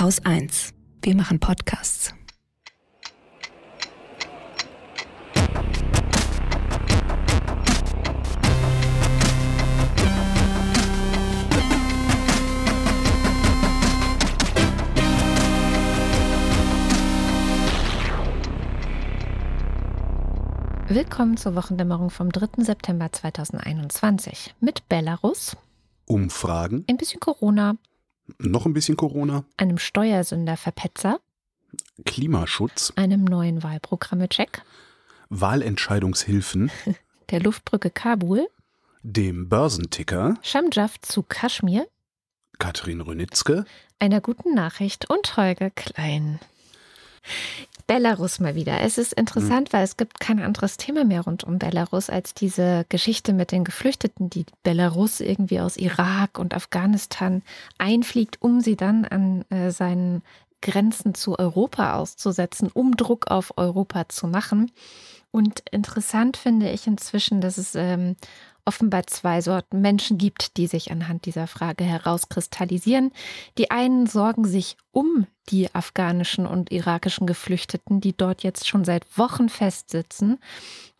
Haus 1. Wir machen Podcasts. Willkommen zur Wochendämmerung vom 3. September 2021 mit Belarus, Umfragen, ein bisschen Corona, noch ein bisschen Corona, einem Steuersünder-Verpetzer, Klimaschutz, einem neuen Wahlprogramme-Check, Wahlentscheidungshilfen, der Luftbrücke Kabul, dem Börsenticker, Shamjaf zu Kaschmir, Katrin Rönitzke, einer guten Nachricht und Holger Klein. Belarus mal wieder. Es ist interessant, weil es gibt kein anderes Thema mehr rund um Belarus als diese Geschichte mit den Geflüchteten, die Belarus irgendwie aus Irak und Afghanistan einfliegt, um sie dann an äh, seinen Grenzen zu Europa auszusetzen, um Druck auf Europa zu machen. Und interessant finde ich inzwischen, dass es ähm, offenbar zwei Sorten Menschen gibt, die sich anhand dieser Frage herauskristallisieren. Die einen sorgen sich um die afghanischen und irakischen Geflüchteten, die dort jetzt schon seit Wochen festsitzen.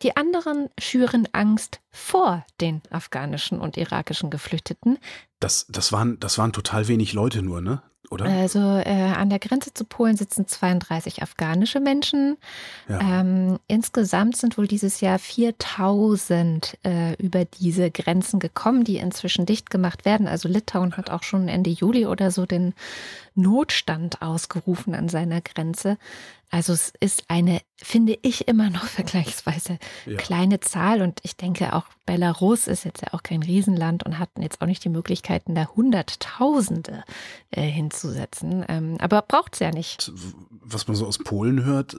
Die anderen schüren Angst vor den afghanischen und irakischen Geflüchteten. Das, das, waren, das waren total wenig Leute nur, ne? Oder? Also äh, an der Grenze zu Polen sitzen 32 afghanische Menschen. Ja. Ähm, insgesamt sind wohl dieses Jahr 4000 äh, über diese Grenzen gekommen, die inzwischen dicht gemacht werden. Also Litauen hat auch schon Ende Juli oder so den Notstand ausgerufen an seiner Grenze. Also es ist eine, finde ich, immer noch vergleichsweise Ja. kleine Zahl. Und ich denke auch, Belarus ist jetzt ja auch kein Riesenland und hat jetzt auch nicht die Möglichkeiten, da Hunderttausende äh, hinzusetzen. Ähm, aber braucht es ja nicht. Was man so aus Polen hört,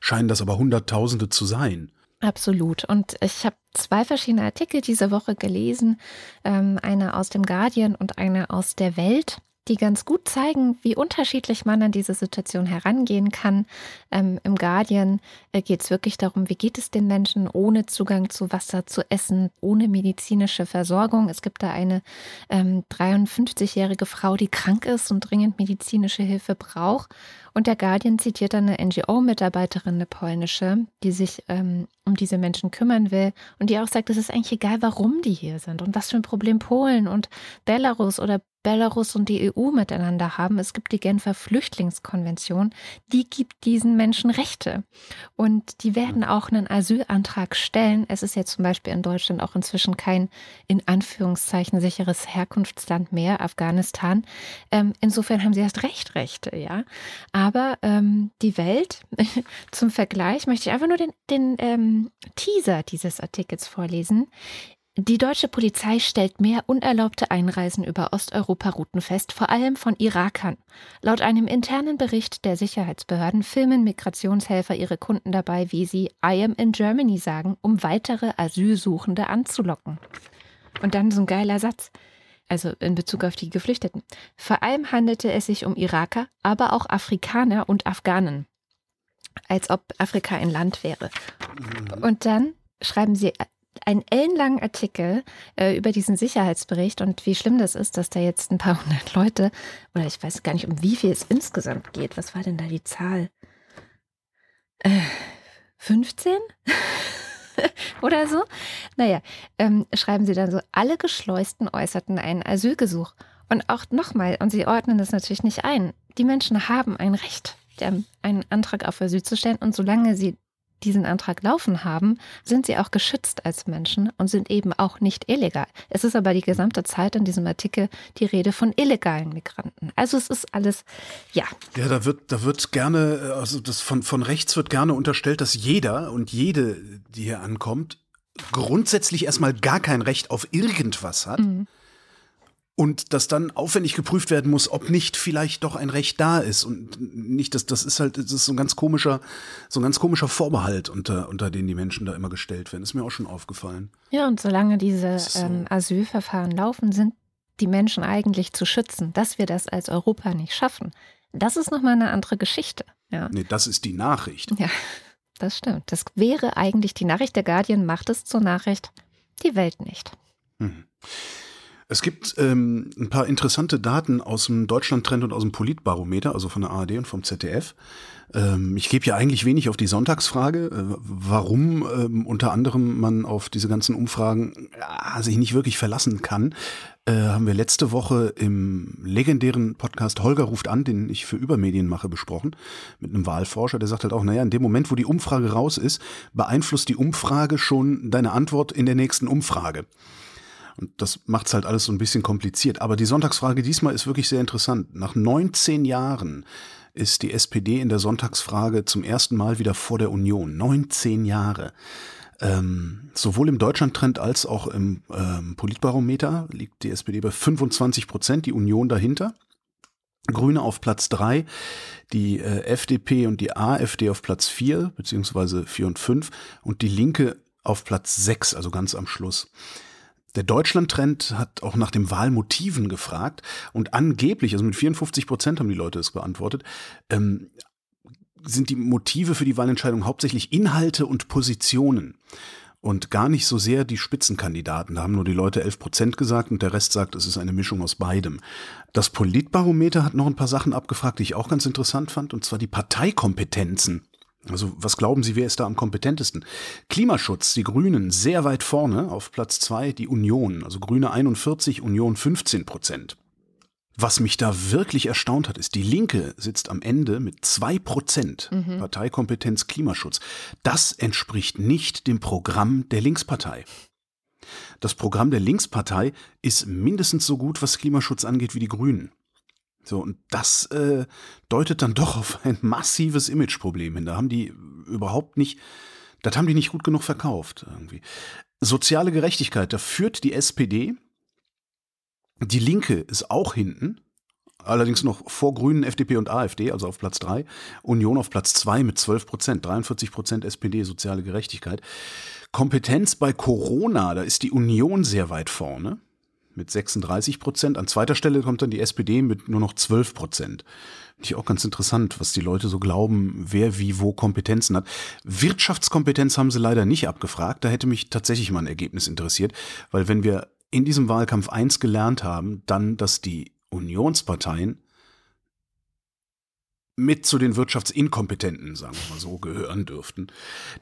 scheinen das aber Hunderttausende zu sein. Absolut. Und ich habe zwei verschiedene Artikel diese Woche gelesen. Ähm, einer aus dem Guardian und einer aus der Welt die ganz gut zeigen, wie unterschiedlich man an diese Situation herangehen kann. Ähm, Im Guardian äh, geht es wirklich darum, wie geht es den Menschen ohne Zugang zu Wasser, zu Essen, ohne medizinische Versorgung. Es gibt da eine ähm, 53-jährige Frau, die krank ist und dringend medizinische Hilfe braucht. Und der Guardian zitiert dann eine NGO-Mitarbeiterin, eine polnische, die sich ähm, um diese Menschen kümmern will und die auch sagt, es ist eigentlich egal, warum die hier sind und was für ein Problem Polen und Belarus oder Belarus und die EU miteinander haben. Es gibt die Genfer Flüchtlingskonvention, die gibt diesen Menschen Rechte. Und die werden auch einen Asylantrag stellen. Es ist jetzt zum Beispiel in Deutschland auch inzwischen kein in Anführungszeichen sicheres Herkunftsland mehr, Afghanistan. Ähm, insofern haben sie erst recht Rechte, ja. Aber ähm, die Welt, zum Vergleich, möchte ich einfach nur den, den ähm, Teaser dieses Artikels vorlesen. Die deutsche Polizei stellt mehr unerlaubte Einreisen über Osteuropa-Routen fest, vor allem von Irakern. Laut einem internen Bericht der Sicherheitsbehörden filmen Migrationshelfer ihre Kunden dabei, wie sie I am in Germany sagen, um weitere Asylsuchende anzulocken. Und dann so ein geiler Satz. Also in Bezug auf die Geflüchteten. Vor allem handelte es sich um Iraker, aber auch Afrikaner und Afghanen. Als ob Afrika ein Land wäre. Und dann schreiben sie einen ellenlangen Artikel äh, über diesen Sicherheitsbericht und wie schlimm das ist, dass da jetzt ein paar hundert Leute, oder ich weiß gar nicht, um wie viel es insgesamt geht. Was war denn da die Zahl? Äh, 15? oder so? Naja, ähm, schreiben sie dann so, alle Geschleusten äußerten einen Asylgesuch. Und auch nochmal, und sie ordnen das natürlich nicht ein, die Menschen haben ein Recht, einen Antrag auf Asyl zu stellen und solange sie diesen Antrag laufen haben, sind sie auch geschützt als Menschen und sind eben auch nicht illegal. Es ist aber die gesamte Zeit in diesem Artikel die Rede von illegalen Migranten. Also es ist alles, ja. Ja, da wird, da wird gerne, also das von, von rechts wird gerne unterstellt, dass jeder und jede, die hier ankommt, grundsätzlich erstmal gar kein Recht auf irgendwas hat. Mhm. Und dass dann aufwendig geprüft werden muss, ob nicht vielleicht doch ein Recht da ist und nicht, das, das ist halt, das ist so ein ganz komischer, so ein ganz komischer Vorbehalt, unter, unter den die Menschen da immer gestellt werden. Ist mir auch schon aufgefallen. Ja, und solange diese so. ähm, Asylverfahren laufen, sind die Menschen eigentlich zu schützen. Dass wir das als Europa nicht schaffen, das ist nochmal eine andere Geschichte. Ja. Nee, das ist die Nachricht. Ja, das stimmt. Das wäre eigentlich die Nachricht. Der Guardian macht es zur Nachricht, die Welt nicht. Mhm. Es gibt ähm, ein paar interessante Daten aus dem Deutschland-Trend und aus dem Politbarometer, also von der ARD und vom ZDF. Ähm, ich gebe ja eigentlich wenig auf die Sonntagsfrage, äh, warum ähm, unter anderem man auf diese ganzen Umfragen ja, sich nicht wirklich verlassen kann. Äh, haben wir letzte Woche im legendären Podcast Holger ruft an, den ich für Übermedien mache, besprochen, mit einem Wahlforscher, der sagt halt auch, naja, in dem Moment, wo die Umfrage raus ist, beeinflusst die Umfrage schon deine Antwort in der nächsten Umfrage. Und das macht's halt alles so ein bisschen kompliziert. Aber die Sonntagsfrage diesmal ist wirklich sehr interessant. Nach 19 Jahren ist die SPD in der Sonntagsfrage zum ersten Mal wieder vor der Union. 19 Jahre. Ähm, sowohl im Deutschlandtrend als auch im ähm, Politbarometer liegt die SPD bei 25 Prozent, die Union dahinter. Grüne auf Platz drei, die äh, FDP und die AfD auf Platz vier beziehungsweise vier und fünf und die Linke auf Platz sechs, also ganz am Schluss. Der Deutschland-Trend hat auch nach den Wahlmotiven gefragt und angeblich, also mit 54 Prozent haben die Leute es beantwortet, ähm, sind die Motive für die Wahlentscheidung hauptsächlich Inhalte und Positionen und gar nicht so sehr die Spitzenkandidaten. Da haben nur die Leute 11 Prozent gesagt und der Rest sagt, es ist eine Mischung aus beidem. Das Politbarometer hat noch ein paar Sachen abgefragt, die ich auch ganz interessant fand, und zwar die Parteikompetenzen also was glauben Sie, wer ist da am kompetentesten? Klimaschutz, die Grünen sehr weit vorne, auf Platz zwei die Union, also Grüne 41, Union 15 Prozent. Was mich da wirklich erstaunt hat, ist, die Linke sitzt am Ende mit zwei Prozent mhm. Parteikompetenz Klimaschutz. Das entspricht nicht dem Programm der Linkspartei. Das Programm der Linkspartei ist mindestens so gut, was Klimaschutz angeht, wie die Grünen. So, und das äh, deutet dann doch auf ein massives Imageproblem hin. Da haben die überhaupt nicht, das haben die nicht gut genug verkauft irgendwie. Soziale Gerechtigkeit, da führt die SPD. Die Linke ist auch hinten, allerdings noch vor Grünen, FDP und AfD, also auf Platz 3. Union auf Platz 2 mit 12 Prozent, 43 Prozent SPD, soziale Gerechtigkeit. Kompetenz bei Corona, da ist die Union sehr weit vorne mit 36 Prozent. An zweiter Stelle kommt dann die SPD mit nur noch 12 Prozent. Finde ich auch ganz interessant, was die Leute so glauben, wer wie wo Kompetenzen hat. Wirtschaftskompetenz haben sie leider nicht abgefragt. Da hätte mich tatsächlich mal ein Ergebnis interessiert, weil wenn wir in diesem Wahlkampf eins gelernt haben, dann, dass die Unionsparteien mit zu den Wirtschaftsinkompetenten, sagen wir mal so, gehören dürften.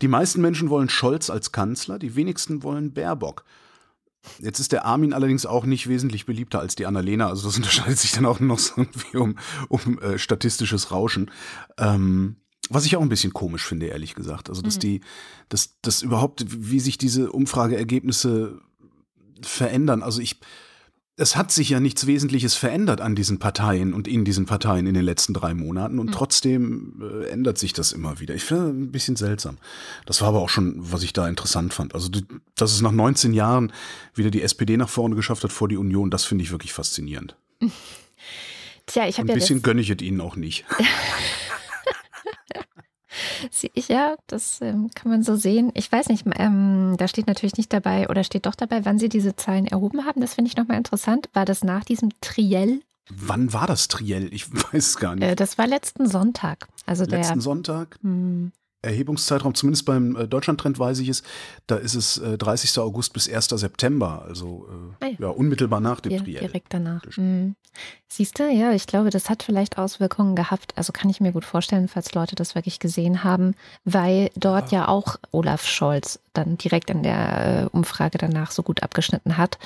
Die meisten Menschen wollen Scholz als Kanzler, die wenigsten wollen Baerbock. Jetzt ist der Armin allerdings auch nicht wesentlich beliebter als die Annalena. Also das unterscheidet sich dann auch noch so irgendwie um, um äh, statistisches Rauschen. Ähm, was ich auch ein bisschen komisch finde, ehrlich gesagt. Also, dass mhm. die, dass, dass überhaupt, wie sich diese Umfrageergebnisse verändern. Also ich, es hat sich ja nichts Wesentliches verändert an diesen Parteien und in diesen Parteien in den letzten drei Monaten und mhm. trotzdem äh, ändert sich das immer wieder. Ich finde ein bisschen seltsam. Das war aber auch schon, was ich da interessant fand. Also, dass es nach 19 Jahren wieder die SPD nach vorne geschafft hat vor die Union, das finde ich wirklich faszinierend. Tja, ich habe ja. Ein bisschen gönne ich es ihnen auch nicht. Ja, das ähm, kann man so sehen. Ich weiß nicht, ähm, da steht natürlich nicht dabei oder steht doch dabei, wann Sie diese Zahlen erhoben haben. Das finde ich nochmal interessant. War das nach diesem Triell? Wann war das Triell? Ich weiß es gar nicht. Äh, das war letzten Sonntag. Also letzten der, Sonntag? Mh, hm. Erhebungszeitraum, zumindest beim äh, Deutschlandtrend weiß ich es, da ist es äh, 30. August bis 1. September, also äh, ah ja. ja. unmittelbar nach dem ja, Triell. Direkt danach. Mhm. Siehst du, ja, ich glaube, das hat vielleicht Auswirkungen gehabt, also kann ich mir gut vorstellen, falls Leute das wirklich gesehen haben, weil dort ja, ja auch Olaf Scholz dann direkt in der äh, Umfrage danach so gut abgeschnitten hat,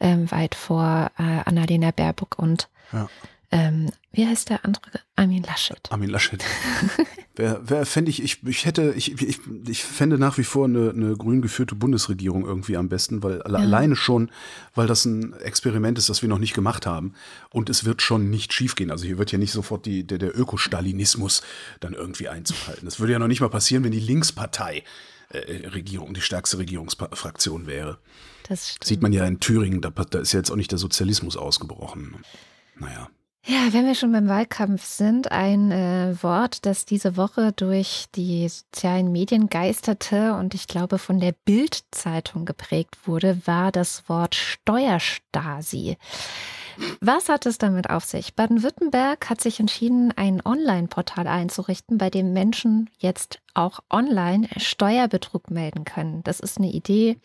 ähm, weit vor äh, Annalena Baerbock und ja. Ähm, wie heißt der andere? Armin Laschet. Armin Laschet. wer, wer fände ich, ich, ich hätte, ich, ich, ich fände nach wie vor eine, eine grün geführte Bundesregierung irgendwie am besten, weil ja. alleine schon, weil das ein Experiment ist, das wir noch nicht gemacht haben. Und es wird schon nicht schiefgehen. Also hier wird ja nicht sofort die, der, der Ökostalinismus dann irgendwie Einzug halten. Das würde ja noch nicht mal passieren, wenn die Linkspartei äh, Regierung, die stärkste Regierungsfraktion wäre. Das stimmt. Sieht man ja in Thüringen, da, da ist ja jetzt auch nicht der Sozialismus ausgebrochen. Naja. Ja, wenn wir schon beim Wahlkampf sind, ein äh, Wort, das diese Woche durch die sozialen Medien geisterte und ich glaube von der Bild-Zeitung geprägt wurde, war das Wort Steuerstasi. Was hat es damit auf sich? Baden-Württemberg hat sich entschieden, ein Online-Portal einzurichten, bei dem Menschen jetzt auch online Steuerbetrug melden können. Das ist eine Idee,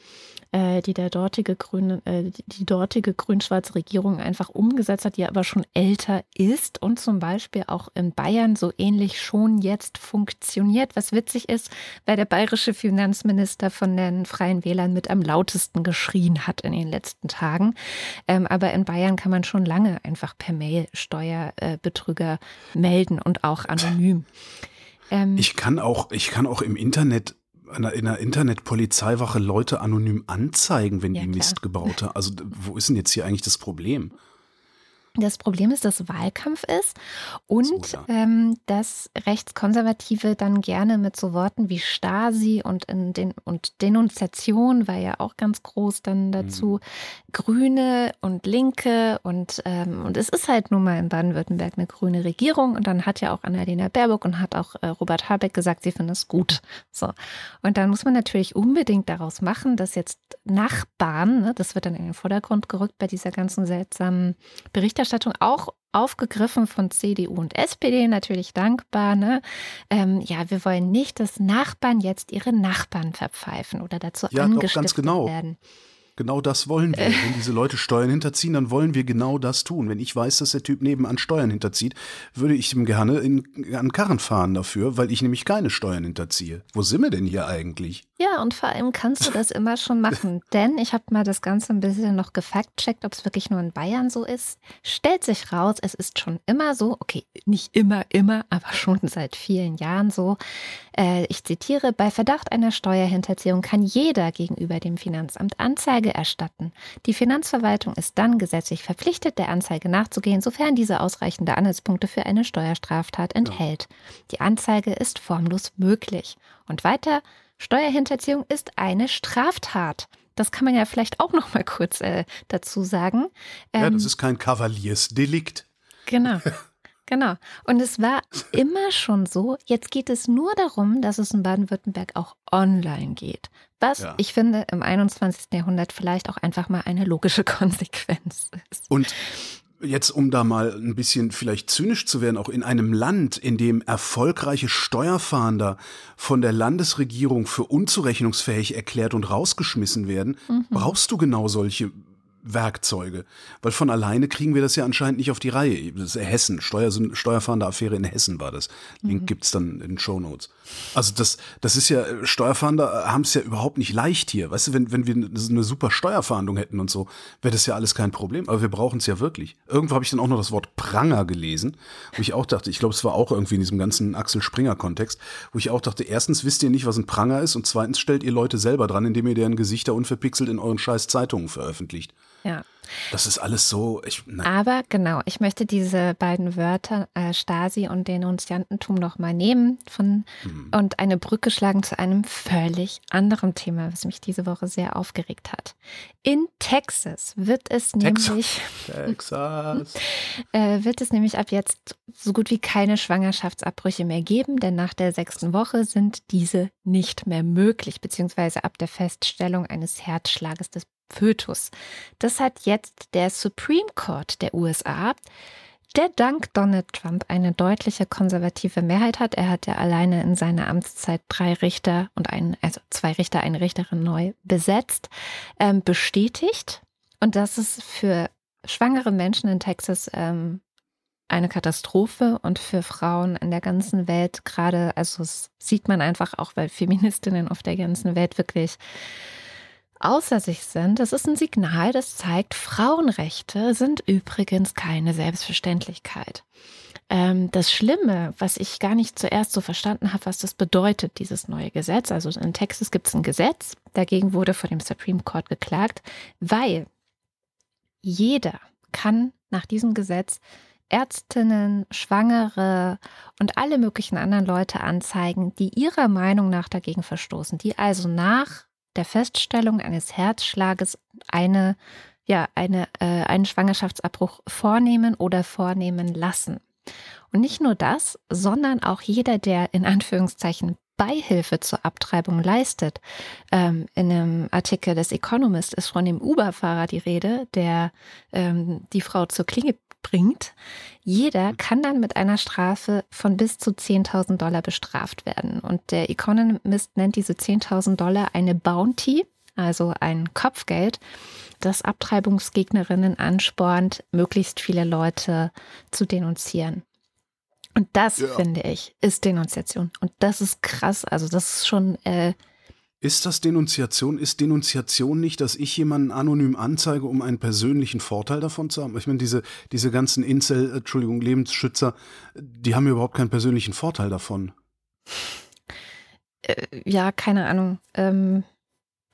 äh, die der dortige grüne, äh, die dortige grün-schwarze Regierung einfach umgesetzt hat, die aber schon älter ist und zum Beispiel auch in Bayern so ähnlich schon jetzt funktioniert. Was witzig ist, weil der bayerische Finanzminister von den Freien Wählern mit am lautesten geschrien hat in den letzten Tagen. Ähm, aber in Bayern kann man schon lange einfach per Mail Steuerbetrüger melden und auch anonym. Ähm, ich kann auch, ich kann auch im Internet in einer Internetpolizeiwache Leute anonym anzeigen, wenn ja, die Mist gebaut haben. Also wo ist denn jetzt hier eigentlich das Problem? Das Problem ist, dass Wahlkampf ist und so, ja. ähm, dass Rechtskonservative dann gerne mit so Worten wie Stasi und, in den, und Denunziation war ja auch ganz groß dann dazu, mhm. Grüne und Linke und, ähm, und es ist halt nun mal in Baden-Württemberg eine grüne Regierung und dann hat ja auch Annalena Baerbock und hat auch äh, Robert Habeck gesagt, sie finden es gut. So. Und dann muss man natürlich unbedingt daraus machen, dass jetzt Nachbarn, ne, das wird dann in den Vordergrund gerückt bei dieser ganzen seltsamen Berichterstattung, Berichterstattung auch aufgegriffen von CDU und SPD, natürlich dankbar. Ne? Ähm, ja, wir wollen nicht, dass Nachbarn jetzt ihre Nachbarn verpfeifen oder dazu ja, angestiftet doch, ganz genau. werden. Genau das wollen wir. Wenn diese Leute Steuern hinterziehen, dann wollen wir genau das tun. Wenn ich weiß, dass der Typ nebenan Steuern hinterzieht, würde ich ihm gerne in, an Karren fahren dafür, weil ich nämlich keine Steuern hinterziehe. Wo sind wir denn hier eigentlich? Ja, und vor allem kannst du das immer schon machen. Denn ich habe mal das Ganze ein bisschen noch gefact-checkt, ob es wirklich nur in Bayern so ist. Stellt sich raus, es ist schon immer so, okay, nicht immer, immer, aber schon seit vielen Jahren so. Äh, ich zitiere, bei Verdacht einer Steuerhinterziehung kann jeder gegenüber dem Finanzamt Anzeigen Anzeige erstatten. Die Finanzverwaltung ist dann gesetzlich verpflichtet, der Anzeige nachzugehen, sofern diese ausreichende Anhaltspunkte für eine Steuerstraftat enthält. Die Anzeige ist formlos möglich. Und weiter, Steuerhinterziehung ist eine Straftat. Das kann man ja vielleicht auch noch mal kurz äh, dazu sagen. Ähm, ja, das ähm, ist kein Kavaliersdelikt. Genau. Genau. Und es war immer schon so. Jetzt geht es nur darum, dass es in Baden-Württemberg auch online geht. Was ja. ich finde im 21. Jahrhundert vielleicht auch einfach mal eine logische Konsequenz ist. Und jetzt, um da mal ein bisschen vielleicht zynisch zu werden, auch in einem Land, in dem erfolgreiche Steuerfahnder von der Landesregierung für unzurechnungsfähig erklärt und rausgeschmissen werden, mhm. brauchst du genau solche Werkzeuge. Weil von alleine kriegen wir das ja anscheinend nicht auf die Reihe. Das ist Hessen, Steuer, Steuerfahrende Affäre in Hessen war das. Link mhm. gibt's dann in den Show Notes. Also das, das ist ja, Steuerfahnder haben es ja überhaupt nicht leicht hier. Weißt du, wenn, wenn wir eine super Steuerfahndung hätten und so, wäre das ja alles kein Problem. Aber wir brauchen es ja wirklich. Irgendwo habe ich dann auch noch das Wort Pranger gelesen, wo ich auch dachte, ich glaube, es war auch irgendwie in diesem ganzen Axel Springer-Kontext, wo ich auch dachte, erstens wisst ihr nicht, was ein Pranger ist und zweitens stellt ihr Leute selber dran, indem ihr deren Gesichter unverpixelt in euren scheiß Zeitungen veröffentlicht. Ja. Das ist alles so. Ich, Aber genau, ich möchte diese beiden Wörter äh, Stasi und Denunziantentum nochmal nehmen von, mhm. und eine Brücke schlagen zu einem völlig anderen Thema, was mich diese Woche sehr aufgeregt hat. In Texas wird es Texas. nämlich Texas. äh, wird es nämlich ab jetzt so gut wie keine Schwangerschaftsabbrüche mehr geben, denn nach der sechsten Woche sind diese nicht mehr möglich, beziehungsweise ab der Feststellung eines Herzschlages des Fötus. Das hat jetzt der Supreme Court der USA, der dank Donald Trump eine deutliche konservative Mehrheit hat. Er hat ja alleine in seiner Amtszeit drei Richter und ein, also zwei Richter, eine Richterin neu besetzt, ähm, bestätigt. Und das ist für schwangere Menschen in Texas ähm, eine Katastrophe und für Frauen in der ganzen Welt gerade, also sieht man einfach auch, weil Feministinnen auf der ganzen Welt wirklich außer sich sind. Das ist ein Signal, das zeigt, Frauenrechte sind übrigens keine Selbstverständlichkeit. Ähm, das Schlimme, was ich gar nicht zuerst so verstanden habe, was das bedeutet, dieses neue Gesetz. Also in Texas gibt es ein Gesetz, dagegen wurde vor dem Supreme Court geklagt, weil jeder kann nach diesem Gesetz Ärztinnen, Schwangere und alle möglichen anderen Leute anzeigen, die ihrer Meinung nach dagegen verstoßen, die also nach der Feststellung eines Herzschlages eine, ja, eine, äh, einen Schwangerschaftsabbruch vornehmen oder vornehmen lassen. Und nicht nur das, sondern auch jeder, der in Anführungszeichen Beihilfe zur Abtreibung leistet. Ähm, in einem Artikel des Economist ist von dem Uber-Fahrer die Rede, der ähm, die Frau zur Klinge bringt. Jeder kann dann mit einer Strafe von bis zu 10.000 Dollar bestraft werden. Und der Economist nennt diese 10.000 Dollar eine Bounty, also ein Kopfgeld, das Abtreibungsgegnerinnen anspornt, möglichst viele Leute zu denunzieren. Und das, ja. finde ich, ist Denunziation. Und das ist krass. Also das ist schon äh, ist das Denunziation? Ist Denunziation nicht, dass ich jemanden anonym anzeige, um einen persönlichen Vorteil davon zu haben? Ich meine, diese, diese ganzen Incel, Entschuldigung, Lebensschützer, die haben überhaupt keinen persönlichen Vorteil davon. Äh, ja, keine Ahnung. Ähm,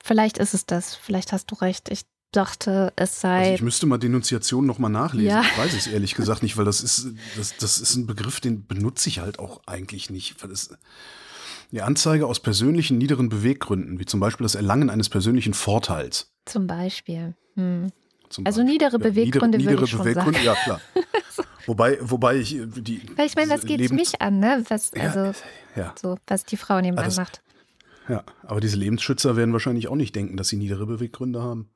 vielleicht ist es das. Vielleicht hast du recht. Ich dachte, es sei. Also ich müsste mal Denunziation nochmal nachlesen. Ja. Ich weiß es ehrlich gesagt nicht, weil das ist, das, das ist ein Begriff, den benutze ich halt auch eigentlich nicht. Weil es, die Anzeige aus persönlichen niederen Beweggründen, wie zum Beispiel das Erlangen eines persönlichen Vorteils. Zum Beispiel. Hm. Zum also Beispiel. niedere Beweggründe ja, niedere, niedere Beweggründe, ja klar. Wobei, wobei ich äh, die. Weil ich meine, was geht es mich an, ne? Was, also, ja, ja. So, was die Frau nebenan das, macht. Ja, aber diese Lebensschützer werden wahrscheinlich auch nicht denken, dass sie niedere Beweggründe haben.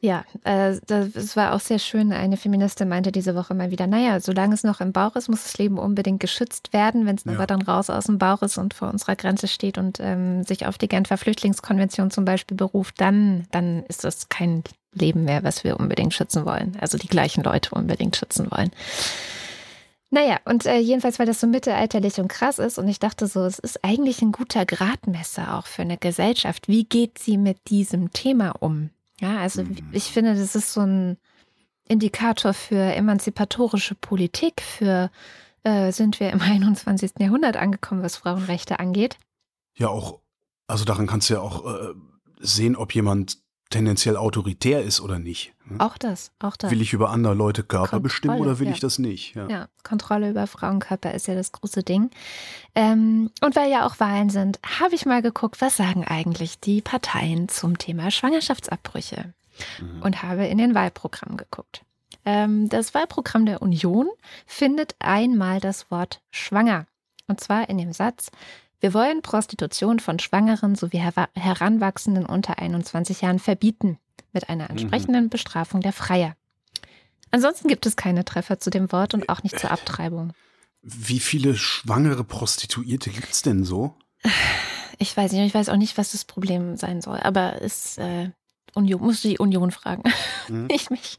Ja, äh, das war auch sehr schön. Eine Feministin meinte diese Woche mal wieder, naja, solange es noch im Bauch ist, muss das Leben unbedingt geschützt werden. Wenn es ja. aber dann raus aus dem Bauch ist und vor unserer Grenze steht und ähm, sich auf die Genfer Flüchtlingskonvention zum Beispiel beruft, dann, dann ist das kein Leben mehr, was wir unbedingt schützen wollen. Also die gleichen Leute unbedingt schützen wollen. Naja, und äh, jedenfalls, weil das so mittelalterlich und krass ist und ich dachte so, es ist eigentlich ein guter Gradmesser auch für eine Gesellschaft. Wie geht sie mit diesem Thema um? Ja, also mhm. ich finde, das ist so ein Indikator für emanzipatorische Politik, für äh, sind wir im 21. Jahrhundert angekommen, was Frauenrechte angeht. Ja, auch, also daran kannst du ja auch äh, sehen, ob jemand tendenziell autoritär ist oder nicht. Ne? Auch das, auch das. Will ich über andere Leute Körper Kontrolle, bestimmen oder will ja. ich das nicht? Ja. ja. Kontrolle über Frauenkörper ist ja das große Ding. Ähm, und weil ja auch Wahlen sind, habe ich mal geguckt, was sagen eigentlich die Parteien zum Thema Schwangerschaftsabbrüche mhm. und habe in den Wahlprogramm geguckt. Ähm, das Wahlprogramm der Union findet einmal das Wort schwanger. Und zwar in dem Satz, wir wollen Prostitution von Schwangeren sowie Her Heranwachsenden unter 21 Jahren verbieten, mit einer mhm. entsprechenden. Bestrafung der Freier. Ansonsten gibt es keine Treffer zu dem Wort und auch nicht zur Abtreibung. Wie viele schwangere Prostituierte gibt es denn so? Ich weiß nicht, ich weiß auch nicht, was das Problem sein soll, aber es äh, Union, musst du die Union fragen, mhm. nicht mich.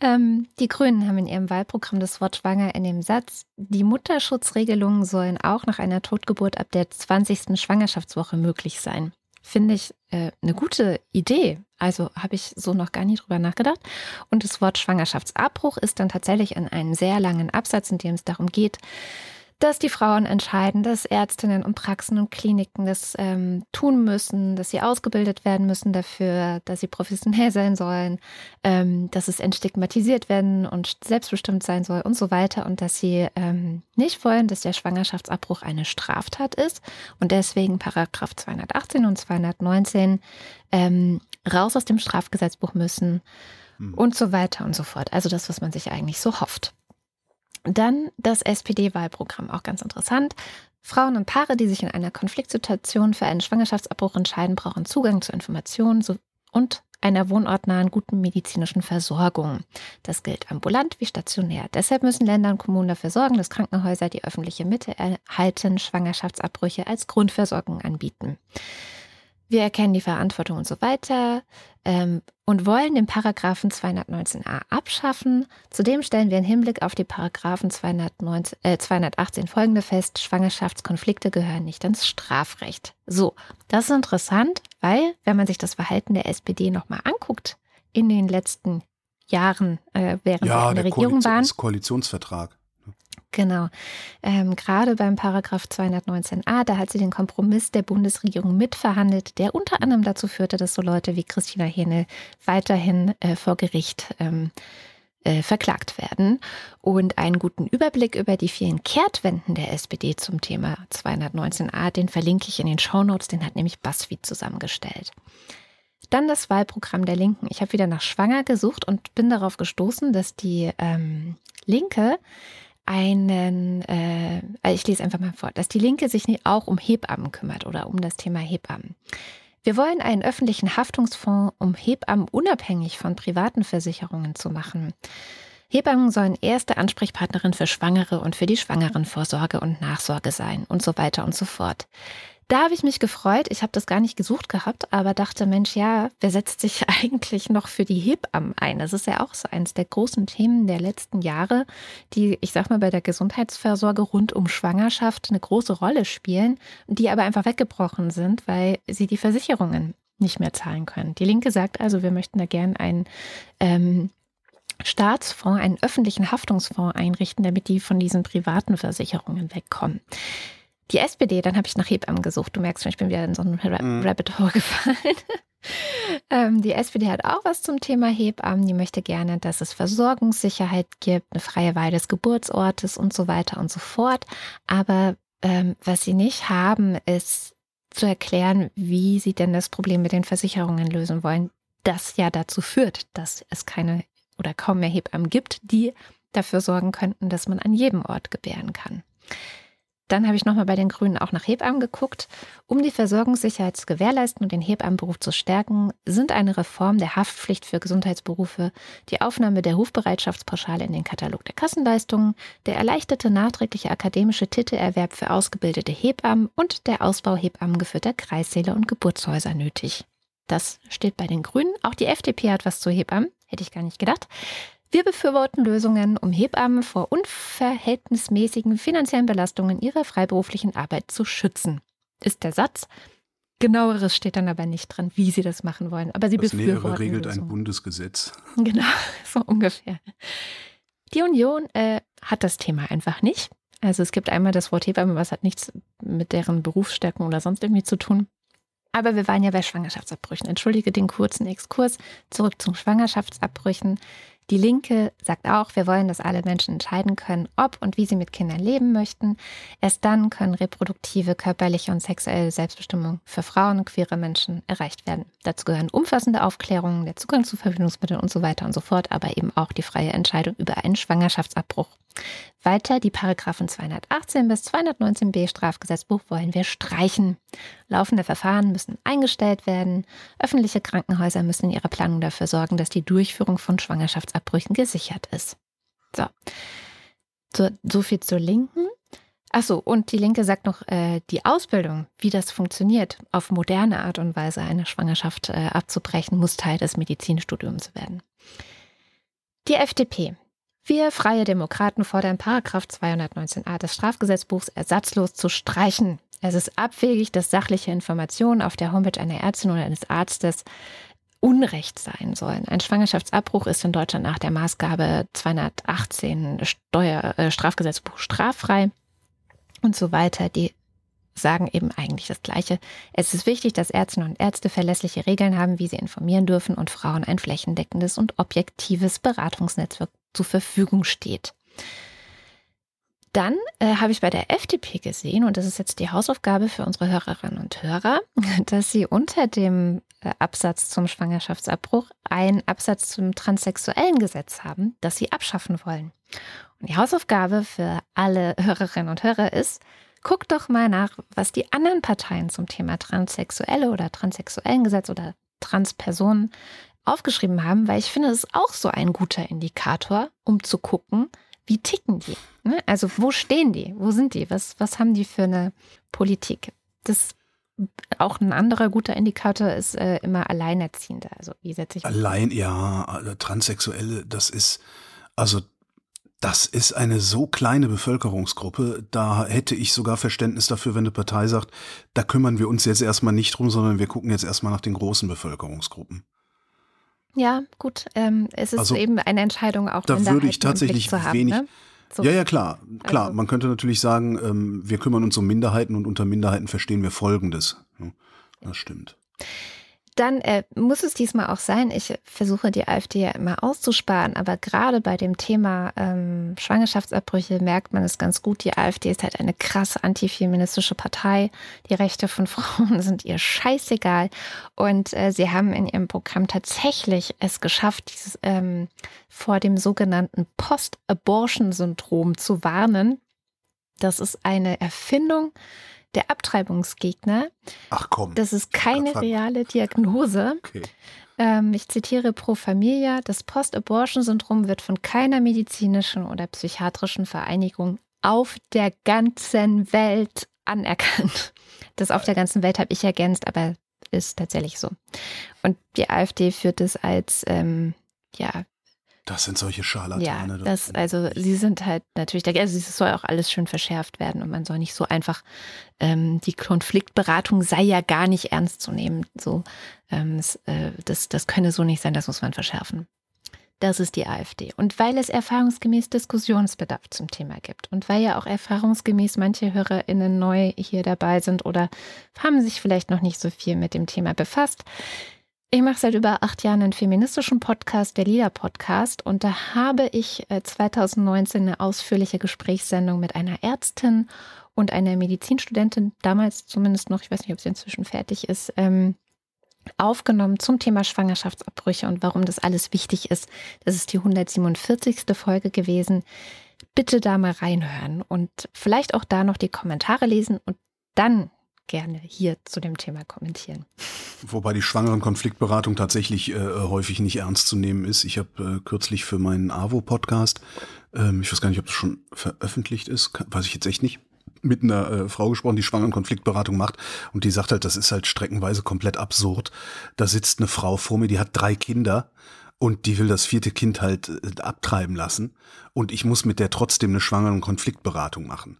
Ähm, die Grünen haben in ihrem Wahlprogramm das Wort schwanger in dem Satz, die Mutterschutzregelungen sollen auch nach einer Totgeburt ab der 20. Schwangerschaftswoche möglich sein. Finde ich äh, eine gute Idee. Also habe ich so noch gar nie drüber nachgedacht. Und das Wort Schwangerschaftsabbruch ist dann tatsächlich in einem sehr langen Absatz, in dem es darum geht, dass die Frauen entscheiden, dass Ärztinnen und Praxen und Kliniken das ähm, tun müssen, dass sie ausgebildet werden müssen dafür, dass sie professionell sein sollen, ähm, dass es entstigmatisiert werden und selbstbestimmt sein soll und so weiter und dass sie ähm, nicht wollen, dass der Schwangerschaftsabbruch eine Straftat ist und deswegen Paragraph 218 und 219 ähm, raus aus dem Strafgesetzbuch müssen hm. und so weiter und so fort. Also das, was man sich eigentlich so hofft. Dann das SPD-Wahlprogramm, auch ganz interessant. Frauen und Paare, die sich in einer Konfliktsituation für einen Schwangerschaftsabbruch entscheiden, brauchen Zugang zu Informationen und einer wohnortnahen guten medizinischen Versorgung. Das gilt ambulant wie stationär. Deshalb müssen Länder und Kommunen dafür sorgen, dass Krankenhäuser die öffentliche Mitte erhalten, Schwangerschaftsabbrüche als Grundversorgung anbieten. Wir erkennen die Verantwortung und so weiter ähm, und wollen den Paragraphen 219a abschaffen. Zudem stellen wir im Hinblick auf die Paragraphen 219, äh, 218 folgende fest, Schwangerschaftskonflikte gehören nicht ins Strafrecht. So, das ist interessant, weil wenn man sich das Verhalten der SPD nochmal anguckt in den letzten Jahren, äh, während ja, wir in der, der Regierung Koalition, waren. Koalitionsvertrag. Genau. Ähm, gerade beim Paragraph 219a, da hat sie den Kompromiss der Bundesregierung mitverhandelt, der unter anderem dazu führte, dass so Leute wie Christina Hähnel weiterhin äh, vor Gericht ähm, äh, verklagt werden. Und einen guten Überblick über die vielen Kehrtwenden der SPD zum Thema 219a, den verlinke ich in den Shownotes, den hat nämlich BuzzFeed zusammengestellt. Dann das Wahlprogramm der Linken. Ich habe wieder nach Schwanger gesucht und bin darauf gestoßen, dass die ähm, Linke einen, äh, ich lese einfach mal vor, dass die Linke sich auch um Hebammen kümmert oder um das Thema Hebammen. Wir wollen einen öffentlichen Haftungsfonds, um Hebammen unabhängig von privaten Versicherungen zu machen. Hebammen sollen erste Ansprechpartnerin für Schwangere und für die Schwangerenvorsorge und Nachsorge sein und so weiter und so fort. Da habe ich mich gefreut. Ich habe das gar nicht gesucht gehabt, aber dachte, Mensch, ja, wer setzt sich eigentlich noch für die Hebammen ein? Das ist ja auch so eines der großen Themen der letzten Jahre, die, ich sag mal, bei der Gesundheitsversorge rund um Schwangerschaft eine große Rolle spielen, die aber einfach weggebrochen sind, weil sie die Versicherungen nicht mehr zahlen können. Die Linke sagt also, wir möchten da gern einen ähm, Staatsfonds, einen öffentlichen Haftungsfonds einrichten, damit die von diesen privaten Versicherungen wegkommen. Die SPD, dann habe ich nach Hebammen gesucht. Du merkst schon, ich bin wieder in so einen mhm. Rabbit Hole gefallen. ähm, die SPD hat auch was zum Thema Hebammen. Die möchte gerne, dass es Versorgungssicherheit gibt, eine freie Wahl des Geburtsortes und so weiter und so fort. Aber ähm, was sie nicht haben, ist zu erklären, wie sie denn das Problem mit den Versicherungen lösen wollen, das ja dazu führt, dass es keine oder kaum mehr Hebammen gibt, die dafür sorgen könnten, dass man an jedem Ort gebären kann. Dann habe ich nochmal bei den Grünen auch nach Hebammen geguckt. Um die Versorgungssicherheit zu gewährleisten und den Hebammenberuf zu stärken, sind eine Reform der Haftpflicht für Gesundheitsberufe, die Aufnahme der Rufbereitschaftspauschale in den Katalog der Kassenleistungen, der erleichterte nachträgliche akademische Titelerwerb für ausgebildete Hebammen und der Ausbau hebammengeführter Kreissäle und Geburtshäuser nötig. Das steht bei den Grünen. Auch die FDP hat was zu Hebammen. Hätte ich gar nicht gedacht. Wir befürworten Lösungen, um Hebammen vor unverhältnismäßigen finanziellen Belastungen ihrer freiberuflichen Arbeit zu schützen. Ist der Satz. Genaueres steht dann aber nicht drin, wie sie das machen wollen. Aber sie das befürworten. Nähere regelt Lösungen. ein Bundesgesetz. Genau, so ungefähr. Die Union äh, hat das Thema einfach nicht. Also es gibt einmal das Wort Hebamme, was hat nichts mit deren Berufsstärken oder sonst irgendwie zu tun. Aber wir waren ja bei Schwangerschaftsabbrüchen. Entschuldige den kurzen Exkurs. Zurück zu Schwangerschaftsabbrüchen. Die Linke sagt auch, wir wollen, dass alle Menschen entscheiden können, ob und wie sie mit Kindern leben möchten. Erst dann können reproduktive, körperliche und sexuelle Selbstbestimmung für Frauen und queere Menschen erreicht werden. Dazu gehören umfassende Aufklärungen, der Zugang zu Verhütungsmitteln und so weiter und so fort, aber eben auch die freie Entscheidung über einen Schwangerschaftsabbruch. Weiter die Paragraphen 218 bis 219b Strafgesetzbuch wollen wir streichen. Laufende Verfahren müssen eingestellt werden. Öffentliche Krankenhäuser müssen in ihrer Planung dafür sorgen, dass die Durchführung von Schwangerschaftsabbrüchen gesichert ist. So. So, so viel zur Linken. Achso, und die Linke sagt noch, äh, die Ausbildung, wie das funktioniert, auf moderne Art und Weise eine Schwangerschaft äh, abzubrechen, muss Teil des Medizinstudiums werden. Die FDP, wir Freie Demokraten fordern Paragraph 219a des Strafgesetzbuchs ersatzlos zu streichen. Es ist abwegig, dass sachliche Informationen auf der Homepage einer Ärztin oder eines Arztes Unrecht sein sollen. Ein Schwangerschaftsabbruch ist in Deutschland nach der Maßgabe 218 Steuer, äh, Strafgesetzbuch straffrei und so weiter. Die sagen eben eigentlich das Gleiche. Es ist wichtig, dass Ärztinnen und Ärzte verlässliche Regeln haben, wie sie informieren dürfen und Frauen ein flächendeckendes und objektives Beratungsnetzwerk zur Verfügung steht. Dann äh, habe ich bei der FDP gesehen, und das ist jetzt die Hausaufgabe für unsere Hörerinnen und Hörer, dass sie unter dem äh, Absatz zum Schwangerschaftsabbruch einen Absatz zum transsexuellen Gesetz haben, das sie abschaffen wollen. Und die Hausaufgabe für alle Hörerinnen und Hörer ist, guckt doch mal nach, was die anderen Parteien zum Thema transsexuelle oder transsexuellen Gesetz oder Transpersonen aufgeschrieben haben, weil ich finde, es ist auch so ein guter Indikator, um zu gucken, wie ticken die. Ne? Also wo stehen die? Wo sind die? Was, was haben die für eine Politik? Das auch ein anderer guter Indikator ist äh, immer Alleinerziehende. Also wie setze ich Allein, ja, Transsexuelle, das ist, also das ist eine so kleine Bevölkerungsgruppe, da hätte ich sogar Verständnis dafür, wenn eine Partei sagt, da kümmern wir uns jetzt erstmal nicht drum, sondern wir gucken jetzt erstmal nach den großen Bevölkerungsgruppen. Ja, gut. Ähm, es ist also, eben eine Entscheidung auch. Da würde ich tatsächlich haben, wenig. Ne? So. Ja, ja, klar. Klar, also. man könnte natürlich sagen, ähm, wir kümmern uns um Minderheiten und unter Minderheiten verstehen wir Folgendes. Das stimmt. Dann äh, muss es diesmal auch sein, ich versuche die AfD ja immer auszusparen, aber gerade bei dem Thema ähm, Schwangerschaftsabbrüche merkt man es ganz gut. Die AfD ist halt eine krass antifeministische Partei. Die Rechte von Frauen sind ihr scheißegal. Und äh, sie haben in ihrem Programm tatsächlich es geschafft, dieses ähm, vor dem sogenannten Post-Abortion-Syndrom zu warnen. Das ist eine Erfindung der Abtreibungsgegner. Ach komm. Das ist keine reale Diagnose. Okay. Ähm, ich zitiere Pro Familia. Das Post-Abortion-Syndrom wird von keiner medizinischen oder psychiatrischen Vereinigung auf der ganzen Welt anerkannt. Das auf der ganzen Welt habe ich ergänzt, aber ist tatsächlich so. Und die AfD führt es als ähm, ja, das sind solche Scharlatane. Ja, das, also sie sind halt natürlich, also es soll auch alles schön verschärft werden und man soll nicht so einfach, ähm, die Konfliktberatung sei ja gar nicht ernst zu nehmen. So, ähm, das, äh, das, das könne so nicht sein, das muss man verschärfen. Das ist die AfD. Und weil es erfahrungsgemäß Diskussionsbedarf zum Thema gibt und weil ja auch erfahrungsgemäß manche HörerInnen neu hier dabei sind oder haben sich vielleicht noch nicht so viel mit dem Thema befasst, ich mache seit über acht Jahren einen feministischen Podcast, der Lila Podcast, und da habe ich 2019 äh, eine ausführliche Gesprächssendung mit einer Ärztin und einer Medizinstudentin, damals zumindest noch, ich weiß nicht, ob sie inzwischen fertig ist, ähm, aufgenommen zum Thema Schwangerschaftsabbrüche und warum das alles wichtig ist. Das ist die 147. Folge gewesen. Bitte da mal reinhören und vielleicht auch da noch die Kommentare lesen und dann gerne hier zu dem Thema kommentieren. Wobei die schwangeren Konfliktberatung tatsächlich äh, häufig nicht ernst zu nehmen ist. Ich habe äh, kürzlich für meinen AWO-Podcast, ähm, ich weiß gar nicht, ob das schon veröffentlicht ist, weiß ich jetzt echt nicht, mit einer äh, Frau gesprochen, die schwangeren Konfliktberatung macht und die sagt halt, das ist halt streckenweise komplett absurd. Da sitzt eine Frau vor mir, die hat drei Kinder und die will das vierte Kind halt äh, abtreiben lassen und ich muss mit der trotzdem eine schwangeren Konfliktberatung machen.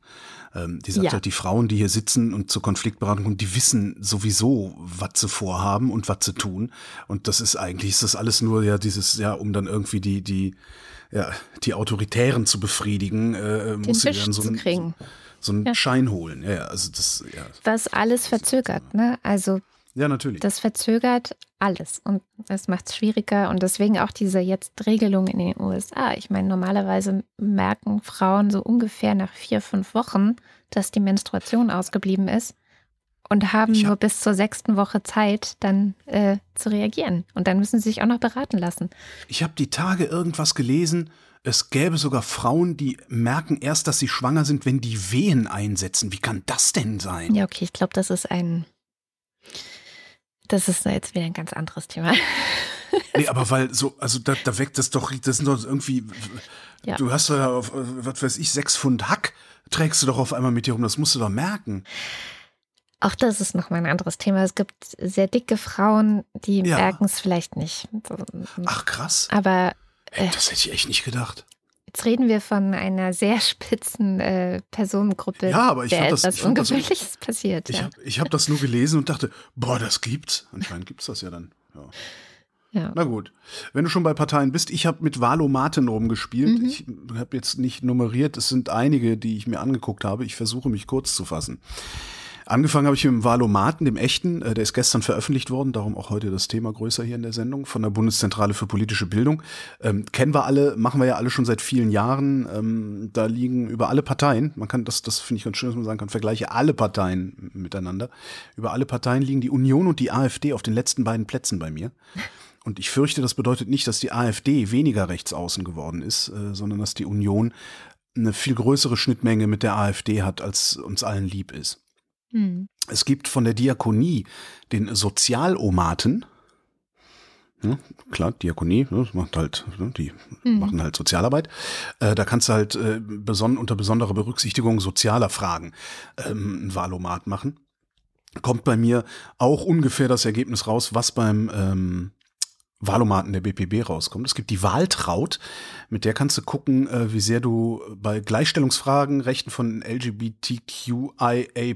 Ähm, die sagt ja. halt, die Frauen, die hier sitzen und zur Konfliktberatung kommen, die wissen sowieso, was sie vorhaben und was sie tun. Und das ist eigentlich, ist das alles nur ja dieses, ja, um dann irgendwie die, die, ja, die Autoritären zu befriedigen, äh, muss sie dann so, ein, so, so einen ja. Schein holen. Ja, also das, ja. Was alles verzögert, ne? Also ja, natürlich. Das verzögert alles und es macht es schwieriger und deswegen auch diese jetzt Regelung in den USA. Ich meine, normalerweise merken Frauen so ungefähr nach vier, fünf Wochen, dass die Menstruation ausgeblieben ist und haben hab, nur bis zur sechsten Woche Zeit, dann äh, zu reagieren. Und dann müssen sie sich auch noch beraten lassen. Ich habe die Tage irgendwas gelesen. Es gäbe sogar Frauen, die merken erst, dass sie schwanger sind, wenn die Wehen einsetzen. Wie kann das denn sein? Ja, okay, ich glaube, das ist ein das ist jetzt wieder ein ganz anderes Thema. nee, aber weil so, also da, da weckt das doch, das sind doch irgendwie, ja. du hast ja auf, was weiß ich, sechs Pfund Hack trägst du doch auf einmal mit dir rum, das musst du doch merken. Auch das ist nochmal ein anderes Thema. Es gibt sehr dicke Frauen, die ja. merken es vielleicht nicht. Ach krass. Aber. Äh, das hätte ich echt nicht gedacht. Jetzt reden wir von einer sehr spitzen äh, Personengruppe, ja, aber ich etwas das, Ungewöhnliches das, passiert. Ich ja. habe hab das nur gelesen und dachte, boah, das gibt's. Anscheinend gibt's das ja dann. Ja. Ja. Na gut. Wenn du schon bei Parteien bist, ich habe mit Valomaten rumgespielt. Mhm. Ich habe jetzt nicht nummeriert. Es sind einige, die ich mir angeguckt habe. Ich versuche mich kurz zu fassen. Angefangen habe ich mit dem Valomaten, dem echten, äh, der ist gestern veröffentlicht worden, darum auch heute das Thema größer hier in der Sendung von der Bundeszentrale für politische Bildung. Ähm, kennen wir alle, machen wir ja alle schon seit vielen Jahren. Ähm, da liegen über alle Parteien, man kann das, das finde ich ganz schön, dass man sagen kann, vergleiche alle Parteien miteinander. Über alle Parteien liegen die Union und die AfD auf den letzten beiden Plätzen bei mir. Und ich fürchte, das bedeutet nicht, dass die AfD weniger rechtsaußen geworden ist, äh, sondern dass die Union eine viel größere Schnittmenge mit der AfD hat, als uns allen lieb ist. Mhm. Es gibt von der Diakonie den Sozialomaten. Ja, klar, Diakonie, ne, das macht halt, ne, die mhm. machen halt Sozialarbeit. Äh, da kannst du halt äh, beson unter besonderer Berücksichtigung sozialer Fragen ähm, ein Wahlomat machen. Kommt bei mir auch ungefähr das Ergebnis raus, was beim ähm, Wahlomaten der BPB rauskommt. Es gibt die Wahltraut, mit der kannst du gucken, äh, wie sehr du bei Gleichstellungsfragen, Rechten von LGBTQIA+,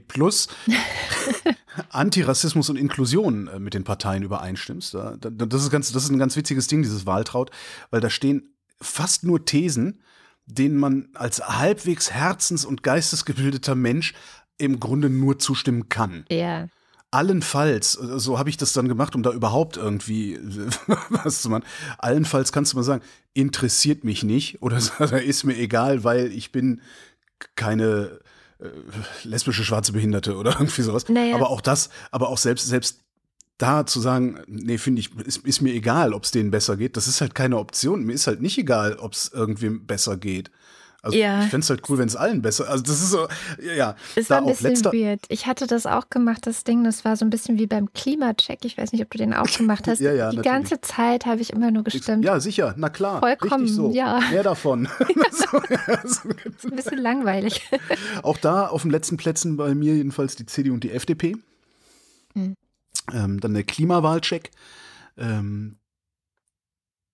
Antirassismus und Inklusion äh, mit den Parteien übereinstimmst. das, ist ganz, das ist ein ganz witziges Ding, dieses Wahltraut, weil da stehen fast nur Thesen, denen man als halbwegs herzens- und geistesgebildeter Mensch im Grunde nur zustimmen kann. Ja. Allenfalls, so habe ich das dann gemacht, um da überhaupt irgendwie was zu machen. Allenfalls kannst du mal sagen, interessiert mich nicht oder ist mir egal, weil ich bin keine äh, lesbische schwarze Behinderte oder irgendwie sowas. Naja. Aber auch das, aber auch selbst selbst da zu sagen, nee, finde ich, ist, ist mir egal, ob es denen besser geht. Das ist halt keine Option. Mir ist halt nicht egal, ob es irgendwem besser geht. Also Ja. ich fände es halt cool, wenn es allen besser. Also das ist so, ja. Ist da ein auch bisschen weird. Ich hatte das auch gemacht, das Ding. Das war so ein bisschen wie beim Klimacheck. Ich weiß nicht, ob du den auch gemacht hast. Ja, ja, Die natürlich. ganze Zeit habe ich immer nur gestimmt. Ja, sicher, na klar. Vollkommen, so. ja. Mehr davon. so, ja, so. Ein bisschen langweilig. Auch da auf den letzten Plätzen bei mir jedenfalls die CDU und die FDP. Hm. Ähm, dann der Klimawahlcheck. Ähm,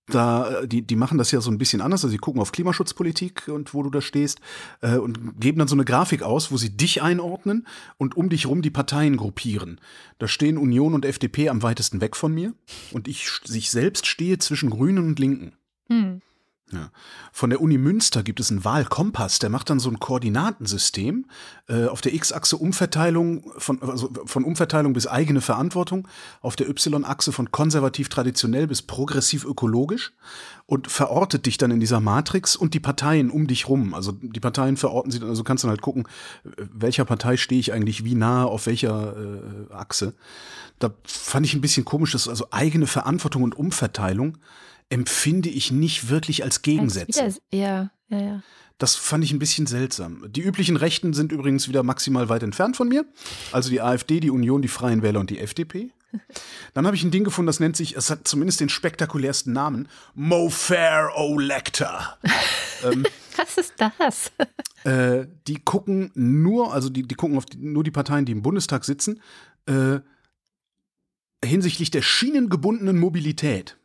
da, äh, die, die machen das ja so ein bisschen anders. Also sie gucken auf Klimaschutzpolitik und wo du da stehst äh, und geben dann so eine Grafik aus, wo sie dich einordnen und um dich rum die Parteien gruppieren. Da stehen Union und FDP am weitesten weg von mir und ich sich selbst stehe zwischen Grünen und Linken. Hm. Ja. Von der Uni Münster gibt es einen Wahlkompass, der macht dann so ein Koordinatensystem. Äh, auf der X-Achse Umverteilung von, also von Umverteilung bis eigene Verantwortung, auf der Y-Achse von konservativ traditionell bis progressiv ökologisch und verortet dich dann in dieser Matrix und die Parteien um dich rum. Also die Parteien verorten sie dann, also kannst du dann halt gucken, welcher Partei stehe ich eigentlich wie nah auf welcher äh, Achse. Da fand ich ein bisschen komisch, dass also eigene Verantwortung und Umverteilung empfinde ich nicht wirklich als Gegensätze. Als Ja, ja, ja. Das fand ich ein bisschen seltsam. Die üblichen Rechten sind übrigens wieder maximal weit entfernt von mir. Also die AfD, die Union, die Freien Wähler und die FDP. Dann habe ich ein Ding gefunden, das nennt sich, es hat zumindest den spektakulärsten Namen, Mo Fair O'Lector. Was ist das? Äh, die gucken nur, also die, die gucken auf die, nur die Parteien, die im Bundestag sitzen, äh, hinsichtlich der schienengebundenen Mobilität.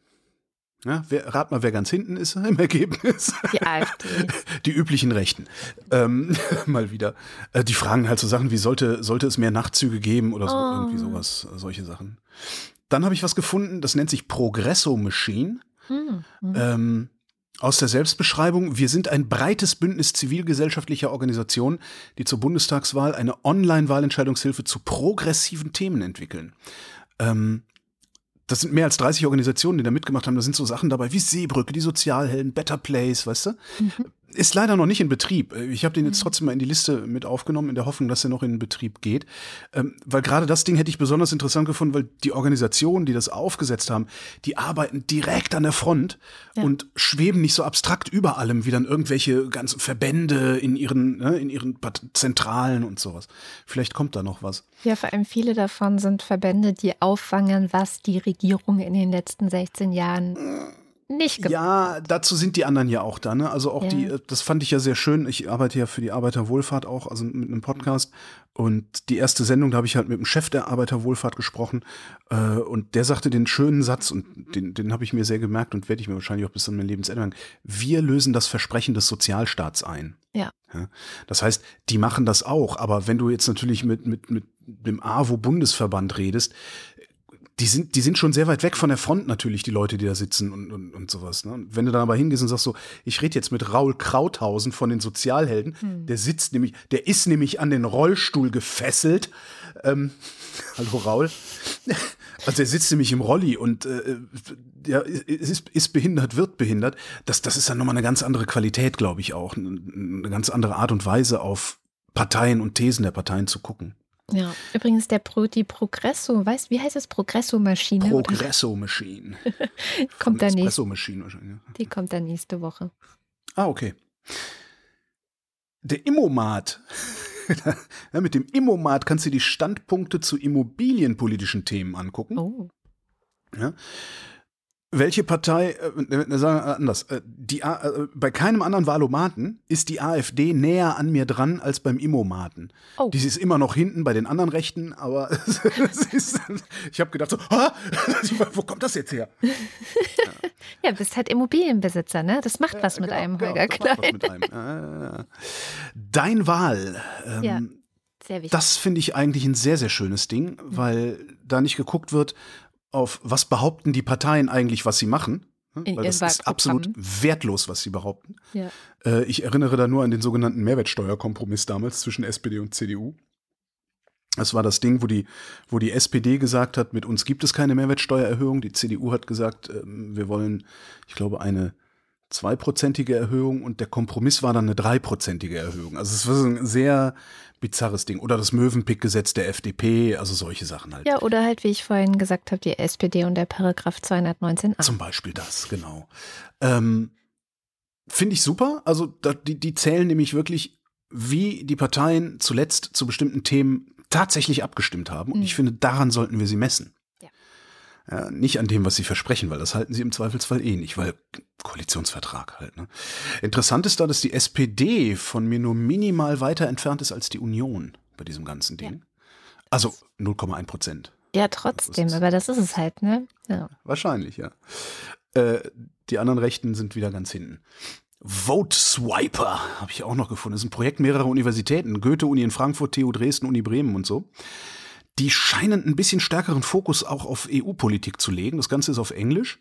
Ja, wer, rat mal, wer ganz hinten ist im Ergebnis. Die AfD. Die üblichen Rechten. Ähm, mal wieder. Äh, die fragen halt so Sachen wie, sollte, sollte es mehr Nachtzüge geben oder so, Oh. irgendwie sowas, äh, solche Sachen. Dann habe ich was gefunden, das nennt sich Progresso Machine. Hm. hm. Ähm, aus der Selbstbeschreibung, wir sind ein breites Bündnis zivilgesellschaftlicher Organisationen, die zur Bundestagswahl eine Online-Wahlentscheidungshilfe zu progressiven Themen entwickeln. Ähm, das sind mehr als 30 Organisationen, die da mitgemacht haben. Da sind so Sachen dabei wie Seebrücke, die Sozialhelden, Better Place, weißt du? Ist leider noch nicht in Betrieb. Ich habe den jetzt trotzdem mal in die Liste mit aufgenommen, in der Hoffnung, dass er noch in Betrieb geht. Ähm, weil gerade das Ding hätte ich besonders interessant gefunden, weil die Organisationen, die das aufgesetzt haben, die arbeiten direkt an der Front Ja. und schweben nicht so abstrakt über allem, wie dann irgendwelche ganzen Verbände in ihren, ne, in ihren Zentralen und sowas. Vielleicht kommt da noch was. Ja, vor allem viele davon sind Verbände, die auffangen, was die Regierung in den letzten 16 Jahren nicht gemacht Ja, dazu sind die anderen ja auch da. Ne? Also auch Ja. die, äh, das fand ich ja sehr schön. Ich arbeite ja für die Arbeiterwohlfahrt auch, also mit einem Podcast. Und die erste Sendung, da habe ich halt mit dem Chef der Arbeiterwohlfahrt gesprochen. Äh, und der sagte den schönen Satz, und den, den habe ich mir sehr gemerkt und werde ich mir wahrscheinlich auch bis an mein Lebensende merken. Wir lösen das Versprechen des Sozialstaats ein. Ja. Ja, das heißt, die machen das auch. Aber wenn du jetzt natürlich mit, mit, mit dem AWO-Bundesverband redest, die sind, die sind schon sehr weit weg von der Front natürlich, die Leute, die da sitzen und, und, und sowas. Ne? Und wenn du dann aber hingehst und sagst so, ich rede jetzt mit Raul Krauthausen von den Sozialhelden, der sitzt nämlich, der ist nämlich an den Rollstuhl gefesselt. Ähm, hallo Raul. Also der sitzt nämlich im Rolli und äh, ja, ist, ist behindert, wird behindert. Das, das ist dann nochmal eine ganz andere Qualität, glaube ich auch. Eine, eine ganz andere Art und Weise auf Parteien und Thesen der Parteien zu gucken. Ja. Übrigens, der Pro, die Progresso, weißt wie heißt das? Progresso-Maschine? oder? Progresso Machine. Kommt da nächste, wahrscheinlich. ja. die kommt dann nächste Woche. Ah, okay. Der Immomat. ja, mit dem Immomat kannst du die Standpunkte zu immobilienpolitischen Themen angucken. Oh. Ja. Welche Partei, äh, äh, sagen wir anders, äh, die, äh, bei keinem anderen Wahlomaten ist die AfD näher an mir dran als beim Immomaten. Oh. Die ist immer noch hinten bei den anderen Rechten, aber ist, ich habe gedacht so, ah, wo kommt das jetzt her? Ja, bist halt Immobilienbesitzer, ne? Das macht was mit Genau, einem, genau, Holger was Klein. mit einem. Dein Wahl. Ähm, Ja. Das finde ich eigentlich ein sehr, sehr schönes Ding, weil da nicht geguckt wird, auf was behaupten die Parteien eigentlich, was sie machen. ne? In Weil das ist absolut wertlos, was sie behaupten. ja. Äh, ich erinnere da nur an den sogenannten Mehrwertsteuerkompromiss damals zwischen SPD und CDU. Das war das Ding, wo die, wo die SPD gesagt hat, mit uns gibt es keine Mehrwertsteuererhöhung. Die CDU hat gesagt, ähm, wir wollen, ich glaube, eine zweiprozentige Erhöhung und der Kompromiss war dann eine dreiprozentige Erhöhung. Also es war so ein sehr bizarres Ding. Oder das Möwenpick-Gesetz der FDP, also solche Sachen halt. Ja, oder halt, wie ich vorhin gesagt habe, die SPD und der Paragraph 219a. Zum Beispiel das, genau. Ähm, Finde ich super. Also da, die, die zählen nämlich wirklich, wie die Parteien zuletzt zu bestimmten Themen tatsächlich abgestimmt haben. Und mhm. ich finde, daran sollten wir sie messen. Ja. nicht an dem, was sie versprechen, weil das halten sie im Zweifelsfall eh nicht, weil Koalitionsvertrag halt. Ne? Interessant ist da, dass die SPD von mir nur minimal weiter entfernt ist als die Union bei diesem ganzen Ding. Ja. Also 0,1 Prozent. Ja, trotzdem, das aber das ist es halt, ne? Ja. Wahrscheinlich, ja. Äh, die anderen Rechten sind wieder ganz hinten. Vote Swiper habe ich auch noch gefunden. Das ist ein Projekt mehrerer Universitäten. Goethe-Uni in Frankfurt, TU Dresden, Uni Bremen und so. Die scheinen ein bisschen stärkeren Fokus auch auf EU-Politik zu legen. Das Ganze ist auf Englisch.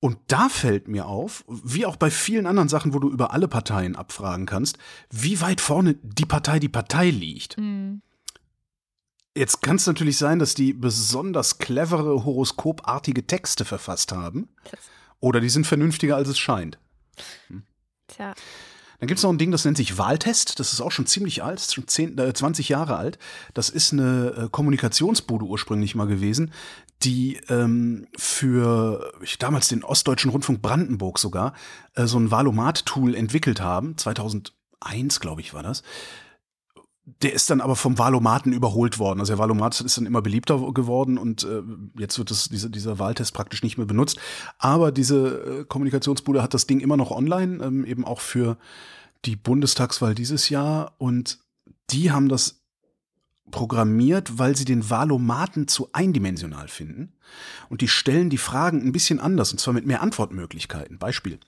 Und da fällt mir auf, wie auch bei vielen anderen Sachen, wo du über alle Parteien abfragen kannst, wie weit vorne die Partei die Partei liegt. Mhm. Jetzt kann es natürlich sein, dass die besonders clevere, horoskopartige Texte verfasst haben. Oder die sind vernünftiger, als es scheint. Hm. Tja. Dann gibt es noch ein Ding, das nennt sich Wahltest. Das ist auch schon ziemlich alt, schon 10, äh, 20 Jahre alt. Das ist eine äh, Kommunikationsbude ursprünglich mal gewesen, die ähm, für ich, damals den Ostdeutschen Rundfunk Brandenburg sogar äh, so ein Valomat-Tool entwickelt haben. 2001, glaube ich, war das. Der ist dann aber vom Valomaten überholt worden. Also der Valomat ist dann immer beliebter geworden und äh, jetzt wird das, diese, dieser Wahltest praktisch nicht mehr benutzt. Aber diese äh, Kommunikationsbude hat das Ding immer noch online, ähm, eben auch für die Bundestagswahl dieses Jahr. Und die haben das programmiert, weil sie den Valomaten zu eindimensional finden. Und die stellen die Fragen ein bisschen anders, und zwar mit mehr Antwortmöglichkeiten. Beispiel.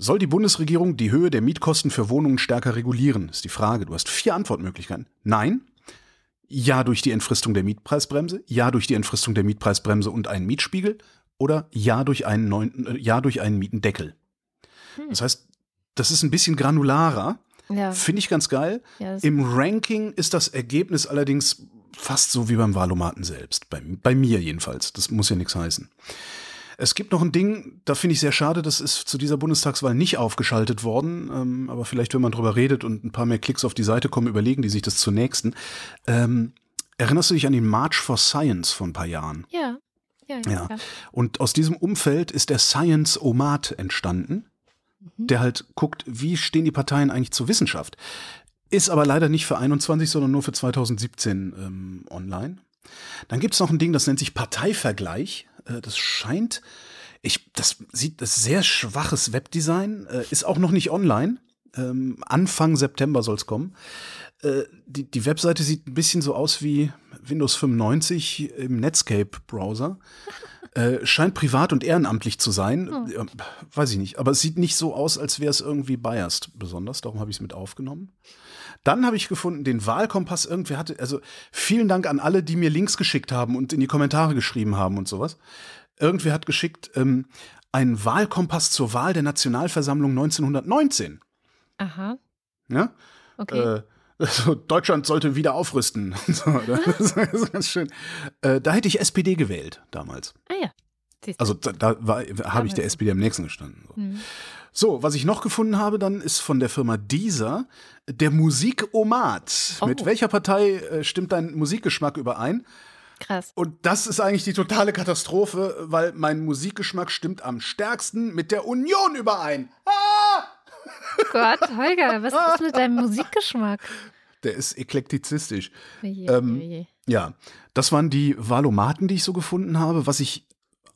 Soll die Bundesregierung die Höhe der Mietkosten für Wohnungen stärker regulieren? Ist die Frage. Du hast vier Antwortmöglichkeiten. Nein. Ja durch die Entfristung der Mietpreisbremse. Ja durch die Entfristung der Mietpreisbremse und einen Mietspiegel. Oder ja durch einen neuen, äh, ja durch einen Mietendeckel. Hm. Das heißt, das ist ein bisschen granularer. Ja. Finde ich ganz geil. Ja, Im Ranking ist das Ergebnis allerdings fast so wie beim Wahlomaten selbst. Bei, bei mir jedenfalls. Das muss ja nichts heißen. Es gibt noch ein Ding, da finde ich sehr schade, das ist zu dieser Bundestagswahl nicht aufgeschaltet worden. Ähm, aber vielleicht, wenn man drüber redet und ein paar mehr Klicks auf die Seite kommen, überlegen die sich das zur nächsten. Ähm, erinnerst du dich an den March for Science von ein paar Jahren? Ja. Ja, ja. ja. Und aus diesem Umfeld ist der Science Omat entstanden, mhm. der halt guckt, wie stehen die Parteien eigentlich zur Wissenschaft. Ist aber leider nicht für 21, sondern nur für 2017 ähm, online. Dann gibt es noch ein Ding, das nennt sich Parteivergleich. Äh, das scheint, ich, das sieht das sehr schwaches Webdesign, äh, ist auch noch nicht online. Ähm, Anfang September soll es kommen. Äh, die, die Webseite sieht ein bisschen so aus wie Windows 95 im Netscape-Browser. Äh, scheint privat und ehrenamtlich zu sein. Oh. weiß ich nicht. Aber es sieht nicht so aus, als wäre es irgendwie biased besonders. Darum habe ich es mit aufgenommen. Dann habe ich gefunden, den Wahlkompass, irgendwer hatte, also vielen Dank an alle, die mir Links geschickt haben und in die Kommentare geschrieben haben und sowas. Irgendwer hat geschickt, ähm, einen Wahlkompass zur Wahl der Nationalversammlung 1919. Aha. Ja? Okay. Äh, also Deutschland sollte wieder aufrüsten. so, das ist ganz schön. Äh, da hätte ich SPD gewählt damals. Ah ja. Also da, da habe ich der SPD am nächsten gestanden. So. Mhm. So, was ich noch gefunden habe dann, ist von der Firma Deezer der Musikomat. Oh. Mit welcher Partei äh, stimmt dein Musikgeschmack überein? Krass. Und das ist eigentlich die totale Katastrophe, weil mein Musikgeschmack stimmt am stärksten mit der Union überein. Ah! Gott, Holger, was ist mit deinem Musikgeschmack? Der ist eklektizistisch. Oje, ähm, oje. Ja, das waren die Valomaten, die ich so gefunden habe. Was ich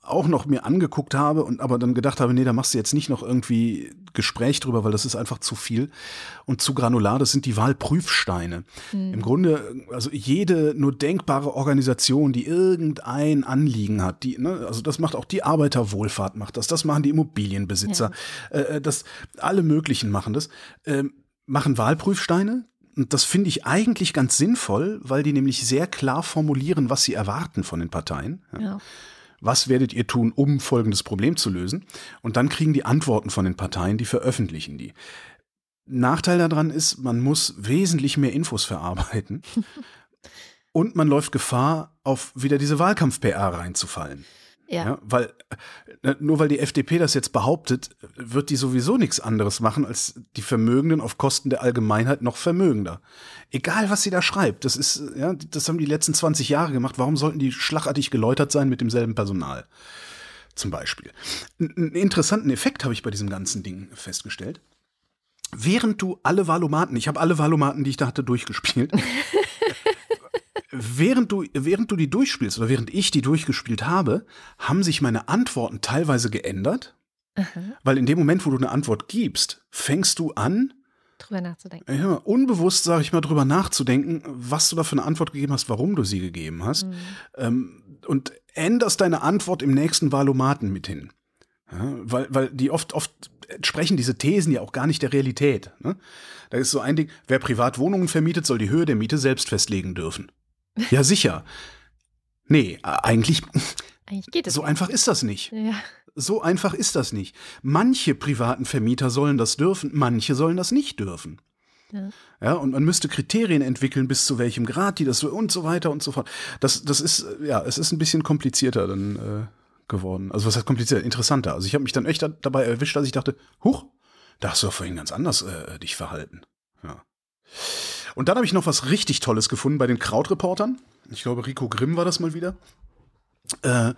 auch noch mir angeguckt habe und aber dann gedacht habe, nee, da machst du jetzt nicht noch irgendwie Gespräch drüber, weil das ist einfach zu viel und zu granular. Das sind die Wahlprüfsteine. Mhm. Im Grunde, also jede nur denkbare Organisation, die irgendein Anliegen hat, die, ne, also das macht auch die Arbeiterwohlfahrt macht das, das machen die Immobilienbesitzer, ja. äh, äh das alle möglichen machen das, äh, machen Wahlprüfsteine. Und das finde ich eigentlich ganz sinnvoll, weil die nämlich sehr klar formulieren, was sie erwarten von den Parteien. Ja. Was werdet ihr tun, um folgendes Problem zu lösen? Und dann kriegen die Antworten von den Parteien, die veröffentlichen die. Nachteil daran ist, man muss wesentlich mehr Infos verarbeiten. Und man läuft Gefahr, auf wieder diese Wahlkampf-PR reinzufallen. Ja. Ja, weil äh, nur weil die FDP das jetzt behauptet, wird die sowieso nichts anderes machen, als die Vermögenden auf Kosten der Allgemeinheit noch vermögender. Egal, was sie da schreibt, das ist, ja, das haben die letzten 20 Jahre gemacht. Warum sollten die schlagartig geläutert sein mit demselben Personal? Zum Beispiel. Einen interessanten Effekt habe ich bei diesem ganzen Ding festgestellt. Während du alle Valomaten, ich habe alle Valomaten, die ich da hatte, durchgespielt. während du, während du die durchspielst oder während ich die durchgespielt habe, haben sich meine Antworten teilweise geändert. Weil in dem Moment, wo du eine Antwort gibst, fängst du an, Drüber nachzudenken. ja, unbewusst, sage ich mal, drüber nachzudenken, was du da für eine Antwort gegeben hast, warum du sie gegeben hast. Ähm, und änderst deine Antwort im nächsten Valomaten mit hin. Ja, weil, weil die oft, oft entsprechen diese Thesen ja auch gar nicht der Realität. Ne? Da ist so ein Ding, wer privat Wohnungen vermietet, soll die Höhe der Miete selbst festlegen dürfen. Ja, sicher. Nee, eigentlich, Eigentlich geht es. so einfach ist das nicht. Ja. So einfach ist das nicht. Manche privaten Vermieter sollen das dürfen, manche sollen das nicht dürfen. Ja. Ja, und man müsste Kriterien entwickeln, bis zu welchem Grad die das so und so weiter und so fort. Das, das ist, äh, ja, es ist ein bisschen komplizierter dann äh, geworden. Also was heißt komplizierter? Interessanter. Also ich habe mich dann echt da, dabei erwischt, dass ich dachte, huch, da hast du doch vorhin ganz anders äh, dich verhalten. Ja. Und dann habe ich noch was richtig Tolles gefunden bei den Krautreportern. Ich glaube, Rico Grimm war das mal wieder. Äh,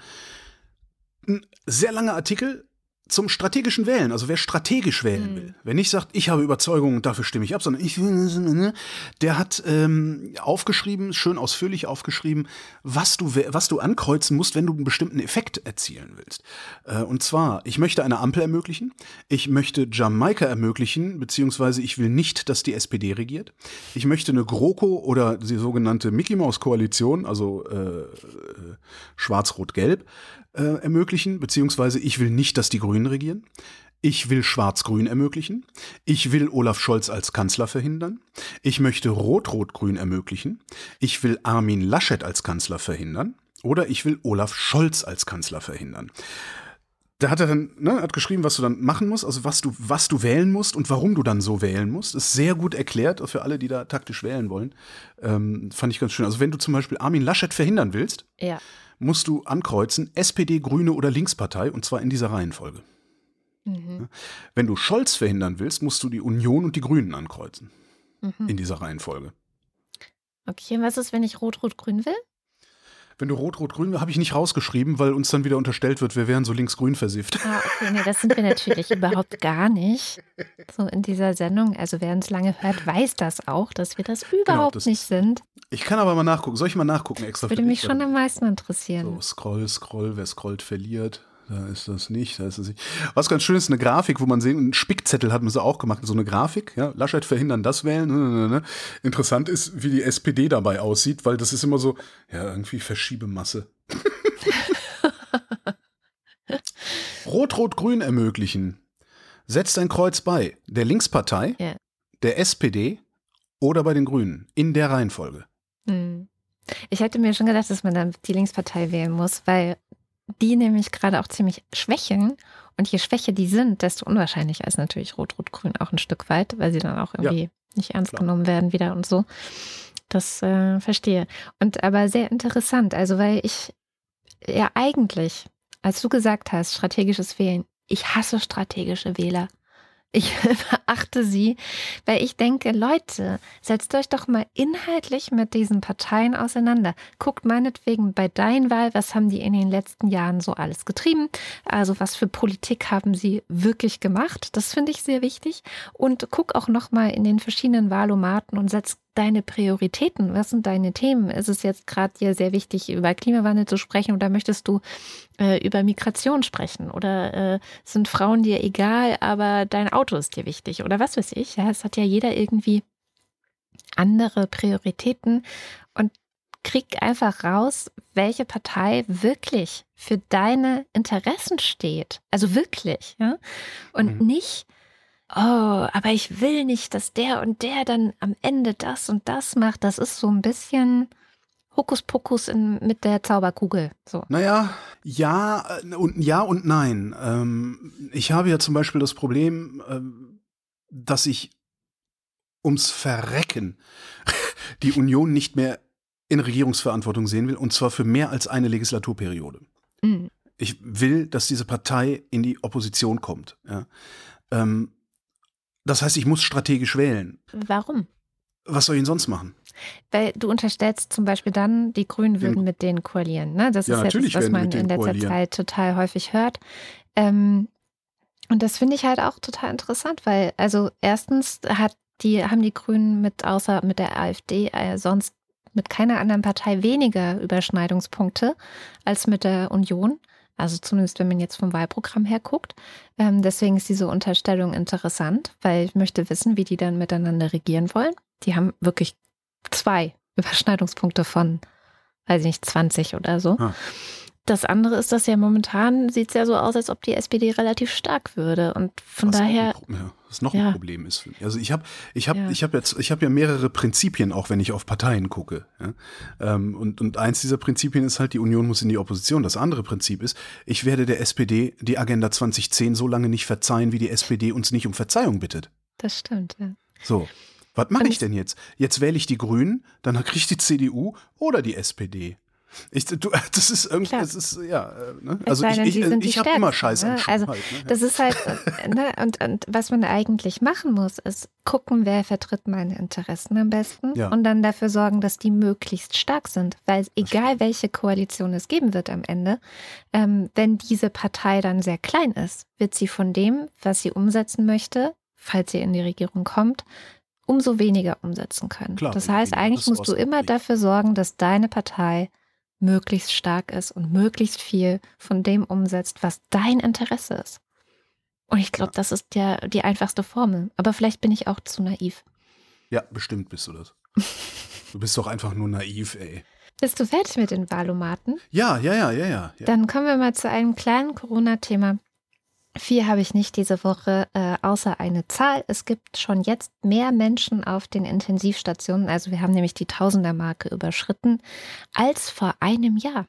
ein sehr langer Artikel zum strategischen Wählen, also wer strategisch wählen will. Wer nicht sagt, ich habe Überzeugung und dafür stimme ich ab, sondern ich will, der hat ähm, aufgeschrieben, schön ausführlich aufgeschrieben, was du, was du ankreuzen musst, wenn du einen bestimmten Effekt erzielen willst. Äh, und zwar, ich möchte eine Ampel ermöglichen, ich möchte Jamaika ermöglichen, beziehungsweise ich will nicht, dass die SPD regiert. Ich möchte eine GroKo oder die sogenannte Mickey Mouse Koalition, also äh, äh, Schwarz-Rot-Gelb, äh, ermöglichen, beziehungsweise ich will nicht, dass die Grünen regieren. Ich will Schwarz-Grün ermöglichen. Ich will Olaf Scholz als Kanzler verhindern. Ich möchte Rot-Rot-Grün ermöglichen. Ich will Armin Laschet als Kanzler verhindern. Oder ich will Olaf Scholz als Kanzler verhindern. Da hat er dann, ne, hat geschrieben, was du dann machen musst, also was du, was du wählen musst und warum du dann so wählen musst. Ist sehr gut erklärt für alle, die da taktisch wählen wollen. Ähm, fand ich ganz schön. Also wenn du zum Beispiel Armin Laschet verhindern willst, Ja. Musst du ankreuzen SPD, Grüne oder Linkspartei und zwar in dieser Reihenfolge. Mhm. Wenn du Scholz verhindern willst, musst du die Union und die Grünen ankreuzen Mhm. in dieser Reihenfolge. Okay, und was ist, wenn ich Rot-Rot-Grün will? Wenn du Rot-Rot-Grün, habe ich nicht rausgeschrieben, weil uns dann wieder unterstellt wird, wir wären so links-grün versifft. Ah, okay, nee, das sind wir natürlich überhaupt gar nicht. So in dieser Sendung. Also wer uns lange hört, weiß das auch, dass wir das überhaupt das nicht sind. Ich kann aber mal nachgucken. Soll ich mal nachgucken extra? Würde für mich schon am meisten interessieren. So, Scroll, Scroll, wer scrollt, verliert. Da ist das nicht, da ist das nicht. Was ganz schön ist, eine Grafik, wo man sehen, einen Spickzettel hat man sie auch gemacht, so eine Grafik, ja, Laschet verhindern, das wählen. Ne, ne, ne. Interessant ist, wie die SPD dabei aussieht, weil das ist immer so, ja, irgendwie Verschiebemasse. Rot-Rot-Grün ermöglichen. Setzt ein Kreuz bei der Linkspartei, Ja. der SPD oder bei den Grünen. In der Reihenfolge. Hm. Ich hätte mir schon gedacht, dass man dann die Linkspartei wählen muss, weil die nämlich gerade auch ziemlich schwächeln. Und je schwächer die sind, desto unwahrscheinlicher ist natürlich Rot-Rot-Grün auch ein Stück weit, weil sie dann auch irgendwie nicht ernst klar. genommen werden wieder und so. Das äh, verstehe. Und aber sehr interessant, also weil ich ja eigentlich, als du gesagt hast, strategisches Wählen, ich hasse strategische Wähler. Ich verachte sie, weil ich denke, Leute, setzt euch doch mal inhaltlich mit diesen Parteien auseinander. Guckt meinetwegen bei dein Wahl, was haben die in den letzten Jahren so alles getrieben? Also was für Politik haben sie wirklich gemacht? Das finde ich sehr wichtig. Und guck auch noch mal in den verschiedenen Wahlomaten und setz deine Prioritäten. Was sind deine Themen? Ist es jetzt gerade dir sehr wichtig, über Klimawandel zu sprechen oder möchtest du äh, über Migration sprechen? Oder äh, sind Frauen dir egal, aber dein Auto ist dir wichtig? Oder was weiß ich? Ja, es hat ja jeder irgendwie andere Prioritäten und krieg einfach raus, welche Partei wirklich für deine Interessen steht. Also wirklich, ja. Und Mhm. nicht, oh, aber ich will nicht, dass der und der dann am Ende das und das macht. Das ist so ein bisschen Hokuspokus in, mit der Zauberkugel. So. Naja, ja äh, und ja und nein. Ähm, ich habe ja zum Beispiel das Problem, ähm, dass ich ums Verrecken die Union nicht mehr in Regierungsverantwortung sehen will, und zwar für mehr als eine Legislaturperiode. Mhm. Ich will, dass diese Partei in die Opposition kommt. Ja. Ähm, das heißt, ich muss strategisch wählen. Warum? Was soll ich denn sonst machen? Weil du unterstellst zum Beispiel dann, die Grünen würden mit denen koalieren. Ne? Das ja, ist jetzt, was man in letzter koalieren. Zeit total häufig hört. Ähm, und das finde ich halt auch total interessant, weil, also erstens hat die, haben die Grünen mit, außer mit der AfD, äh, sonst mit keiner anderen Partei weniger Überschneidungspunkte als mit der Union. Also zumindest, wenn man jetzt vom Wahlprogramm her guckt. Ähm, deswegen ist diese Unterstellung interessant, weil ich möchte wissen, wie die dann miteinander regieren wollen. Die haben wirklich zwei Überschneidungspunkte von, weiß ich nicht, 20 oder so. Ah. Das andere ist, dass ja momentan sieht es ja so aus, als ob die SPD relativ stark würde. Und von was daher. Ein, ja, was noch ja. ein Problem ist. Also ich habe ich hab, ja. ich hab jetzt, ich habe ja mehrere Prinzipien, auch wenn ich auf Parteien gucke. Ja? Ähm, und, und eins dieser Prinzipien ist halt, die Union muss in die Opposition. Das andere Prinzip ist, ich werde der SPD die Agenda 2010 so lange nicht verzeihen, wie die SPD uns nicht um Verzeihung bittet. Das stimmt, ja. So. Was mache ich denn jetzt? Jetzt wähle ich die Grünen, dann kriege ich die CDU oder die SPD. Ich, du, das ist irgendwie, das ist, ja, äh, ne? also ich, ich, ich habe immer Scheiße ne? Also halt, ne? das ist halt, äh, ne? und, und was man eigentlich machen muss, ist gucken, wer vertritt meine Interessen am besten ja. und dann dafür sorgen, dass die möglichst stark sind, weil egal welche Koalition es geben wird am Ende, ähm, wenn diese Partei dann sehr klein ist, wird sie von dem, was sie umsetzen möchte, falls sie in die Regierung kommt, umso weniger umsetzen können. Klar, das heißt, eigentlich musst du immer dafür sorgen, dass deine Partei möglichst stark ist und möglichst viel von dem umsetzt, was dein Interesse ist. Und ich glaube, ja. das ist der, die einfachste Formel. Aber vielleicht bin ich auch zu naiv. Ja, bestimmt bist du das. du bist doch einfach nur naiv, ey. Bist du fertig mit den Wahlomaten? Ja, ja, ja, ja, ja. Dann kommen wir mal zu einem kleinen Corona-Thema, Vier habe ich nicht diese Woche, äh, außer eine Zahl. Es gibt schon jetzt mehr Menschen auf den Intensivstationen, also wir haben nämlich die Tausendermarke überschritten, als vor einem Jahr.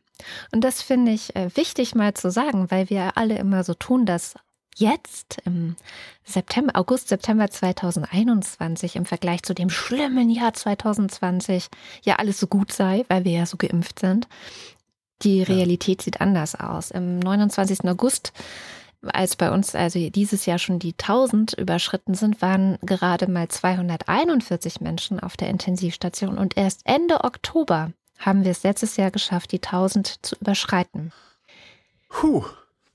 Und das finde ich äh, wichtig mal zu sagen, weil wir alle immer so tun, dass jetzt im September, August, September 2021 im Vergleich zu dem schlimmen Jahr 2020 ja alles so gut sei, weil wir ja so geimpft sind. Die Realität ja. sieht anders aus. Im 29. August als bei uns also dieses Jahr schon die 1000 überschritten sind, waren gerade mal 241 Menschen auf der Intensivstation und erst Ende Oktober haben wir es letztes Jahr geschafft, die 1000 zu überschreiten. Puh.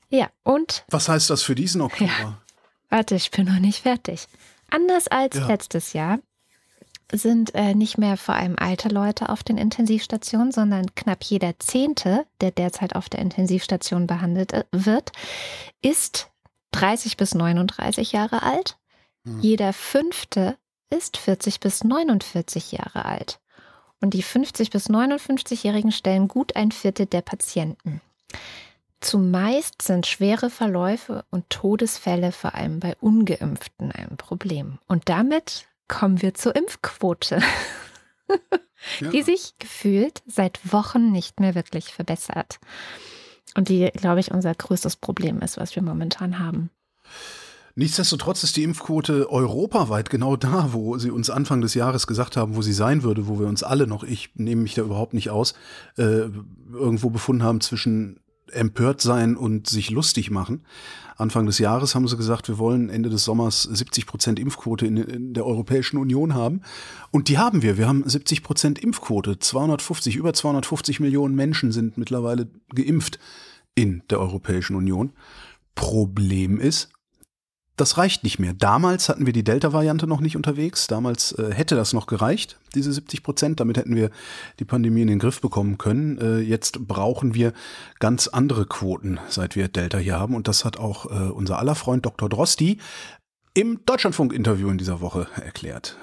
Ja, und? Was heißt das für diesen Oktober? Ja, warte, ich bin noch nicht fertig. Anders als ja. letztes Jahr sind äh, nicht mehr vor allem alte Leute auf den Intensivstationen, sondern knapp jeder Zehnte, der derzeit auf der Intensivstation behandelt äh, wird, ist 30 bis 39 Jahre alt. Hm. Jeder Fünfte ist 40 bis 49 Jahre alt. Und die 50 bis 59-Jährigen stellen gut ein Viertel der Patienten. Zumeist sind schwere Verläufe und Todesfälle vor allem bei ungeimpften ein Problem. Und damit kommen wir zur Impfquote, ja. die sich gefühlt seit Wochen nicht mehr wirklich verbessert. Und die, glaube ich, unser größtes Problem ist, was wir momentan haben. Nichtsdestotrotz ist die Impfquote europaweit genau da, wo sie uns Anfang des Jahres gesagt haben, wo sie sein würde, wo wir uns alle noch, ich nehme mich da überhaupt nicht aus, äh, irgendwo befunden haben zwischen empört sein und sich lustig machen. Anfang des Jahres haben sie gesagt, wir wollen Ende des Sommers 70 Prozent Impfquote in, in, der Europäischen Union haben. Und die haben wir. Wir haben 70 Prozent Impfquote. 250, über 250 Millionen Menschen sind mittlerweile geimpft in der Europäischen Union. Problem ist, das reicht nicht mehr. Damals hatten wir die Delta-Variante noch nicht unterwegs. Damals äh, hätte das noch gereicht, diese 70 Prozent. Damit hätten wir die Pandemie in den Griff bekommen können. Äh, jetzt brauchen wir ganz andere Quoten, seit wir Delta hier haben. Und das hat auch äh, unser aller Freund Dr. Drosti im Deutschlandfunk-Interview in dieser Woche erklärt.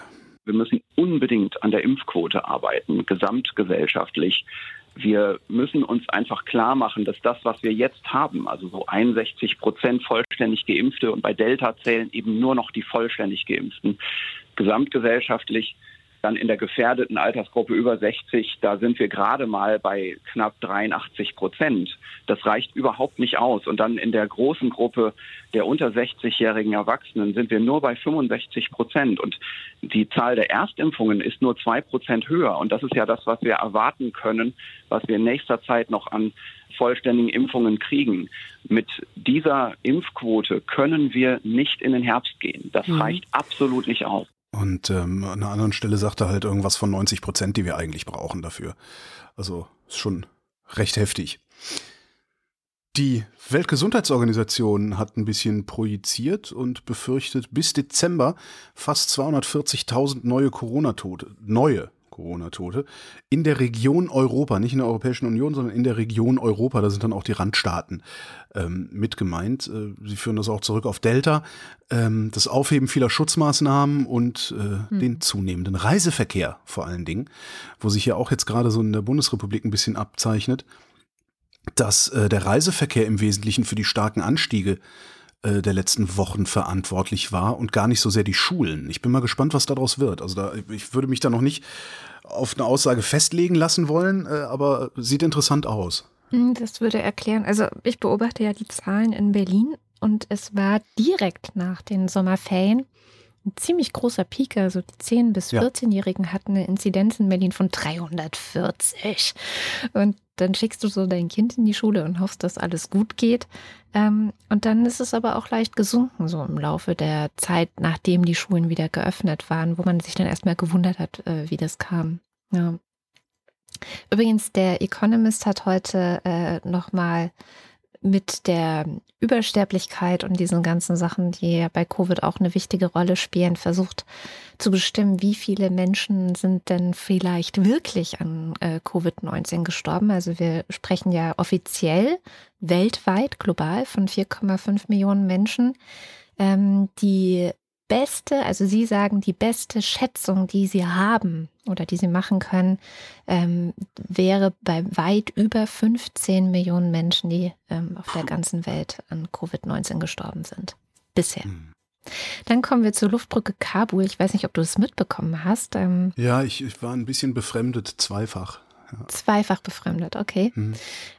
Wir müssen unbedingt an der Impfquote arbeiten, gesamtgesellschaftlich wir müssen uns einfach klar machen, dass das, was wir jetzt haben, also so 61 Prozent vollständig Geimpfte und bei Delta zählen eben nur noch die vollständig Geimpften, gesamtgesellschaftlich Dann in der gefährdeten Altersgruppe über 60, da sind wir gerade mal bei knapp 83 Prozent. Das reicht überhaupt nicht aus. Und dann in der großen Gruppe der unter 60-jährigen Erwachsenen sind wir nur bei 65 Prozent. Und die Zahl der Erstimpfungen ist nur zwei Prozent höher. Und das ist ja das, was wir erwarten können, was wir in nächster Zeit noch an vollständigen Impfungen kriegen. Mit dieser Impfquote können wir nicht in den Herbst gehen. Das mhm. reicht absolut nicht aus. Und ähm, an einer anderen Stelle sagt er halt irgendwas von 90 Prozent, die wir eigentlich brauchen dafür. Also ist schon recht heftig. Die Weltgesundheitsorganisation hat ein bisschen projiziert und befürchtet bis Dezember fast 240.000 neue Corona-Tote, neue Corona-Tote in der Region Europa, nicht in der Europäischen Union, sondern in der Region Europa. Da sind dann auch die Randstaaten ähm, mit gemeint. Äh, sie führen das auch zurück auf Delta, ähm, das Aufheben vieler Schutzmaßnahmen und äh, hm. den zunehmenden Reiseverkehr vor allen Dingen, wo sich ja auch jetzt gerade so in der Bundesrepublik ein bisschen abzeichnet, dass äh, der Reiseverkehr im Wesentlichen für die starken Anstiege äh, der letzten Wochen verantwortlich war und gar nicht so sehr die Schulen. Ich bin mal gespannt, was daraus wird. Also da, ich würde mich da noch nicht auf eine Aussage festlegen lassen wollen, äh, aber sieht interessant aus. Hm, das würde erklären. Also ich beobachte ja die Zahlen in Berlin und es war direkt nach den Sommerferien ein ziemlich großer Peak. Also die 10- bis 14-Jährigen hatten eine Inzidenz in Berlin von 340. Und dann schickst du so dein Kind in die Schule und hoffst, dass alles gut geht. Ähm, und dann ist es aber auch leicht gesunken, so im Laufe der Zeit, nachdem die Schulen wieder geöffnet waren, wo man sich dann erstmal gewundert hat, äh, wie das kam. Ja. Übrigens, der Economist hat heute äh, nochmal mit der Übersterblichkeit und diesen ganzen Sachen, die ja bei Covid auch eine wichtige Rolle spielen, versucht zu bestimmen, wie viele Menschen sind denn vielleicht wirklich an äh, Covid-19 gestorben. Also wir sprechen ja offiziell weltweit, global von 4,5 Millionen Menschen. Ähm, die beste, also Sie sagen, die beste Schätzung, die Sie haben oder die Sie machen können, ähm, wäre bei weit über 15 Millionen Menschen, die ähm, auf der ganzen Welt an Covid-19 gestorben sind. Bisher. Hm. Dann kommen wir zur Luftbrücke Kabul. Ich weiß nicht, ob du das mitbekommen hast. Ähm, ja, ich, ich, war ein bisschen befremdet, zweifach. Ja. Zweifach befremdet, okay. Hm.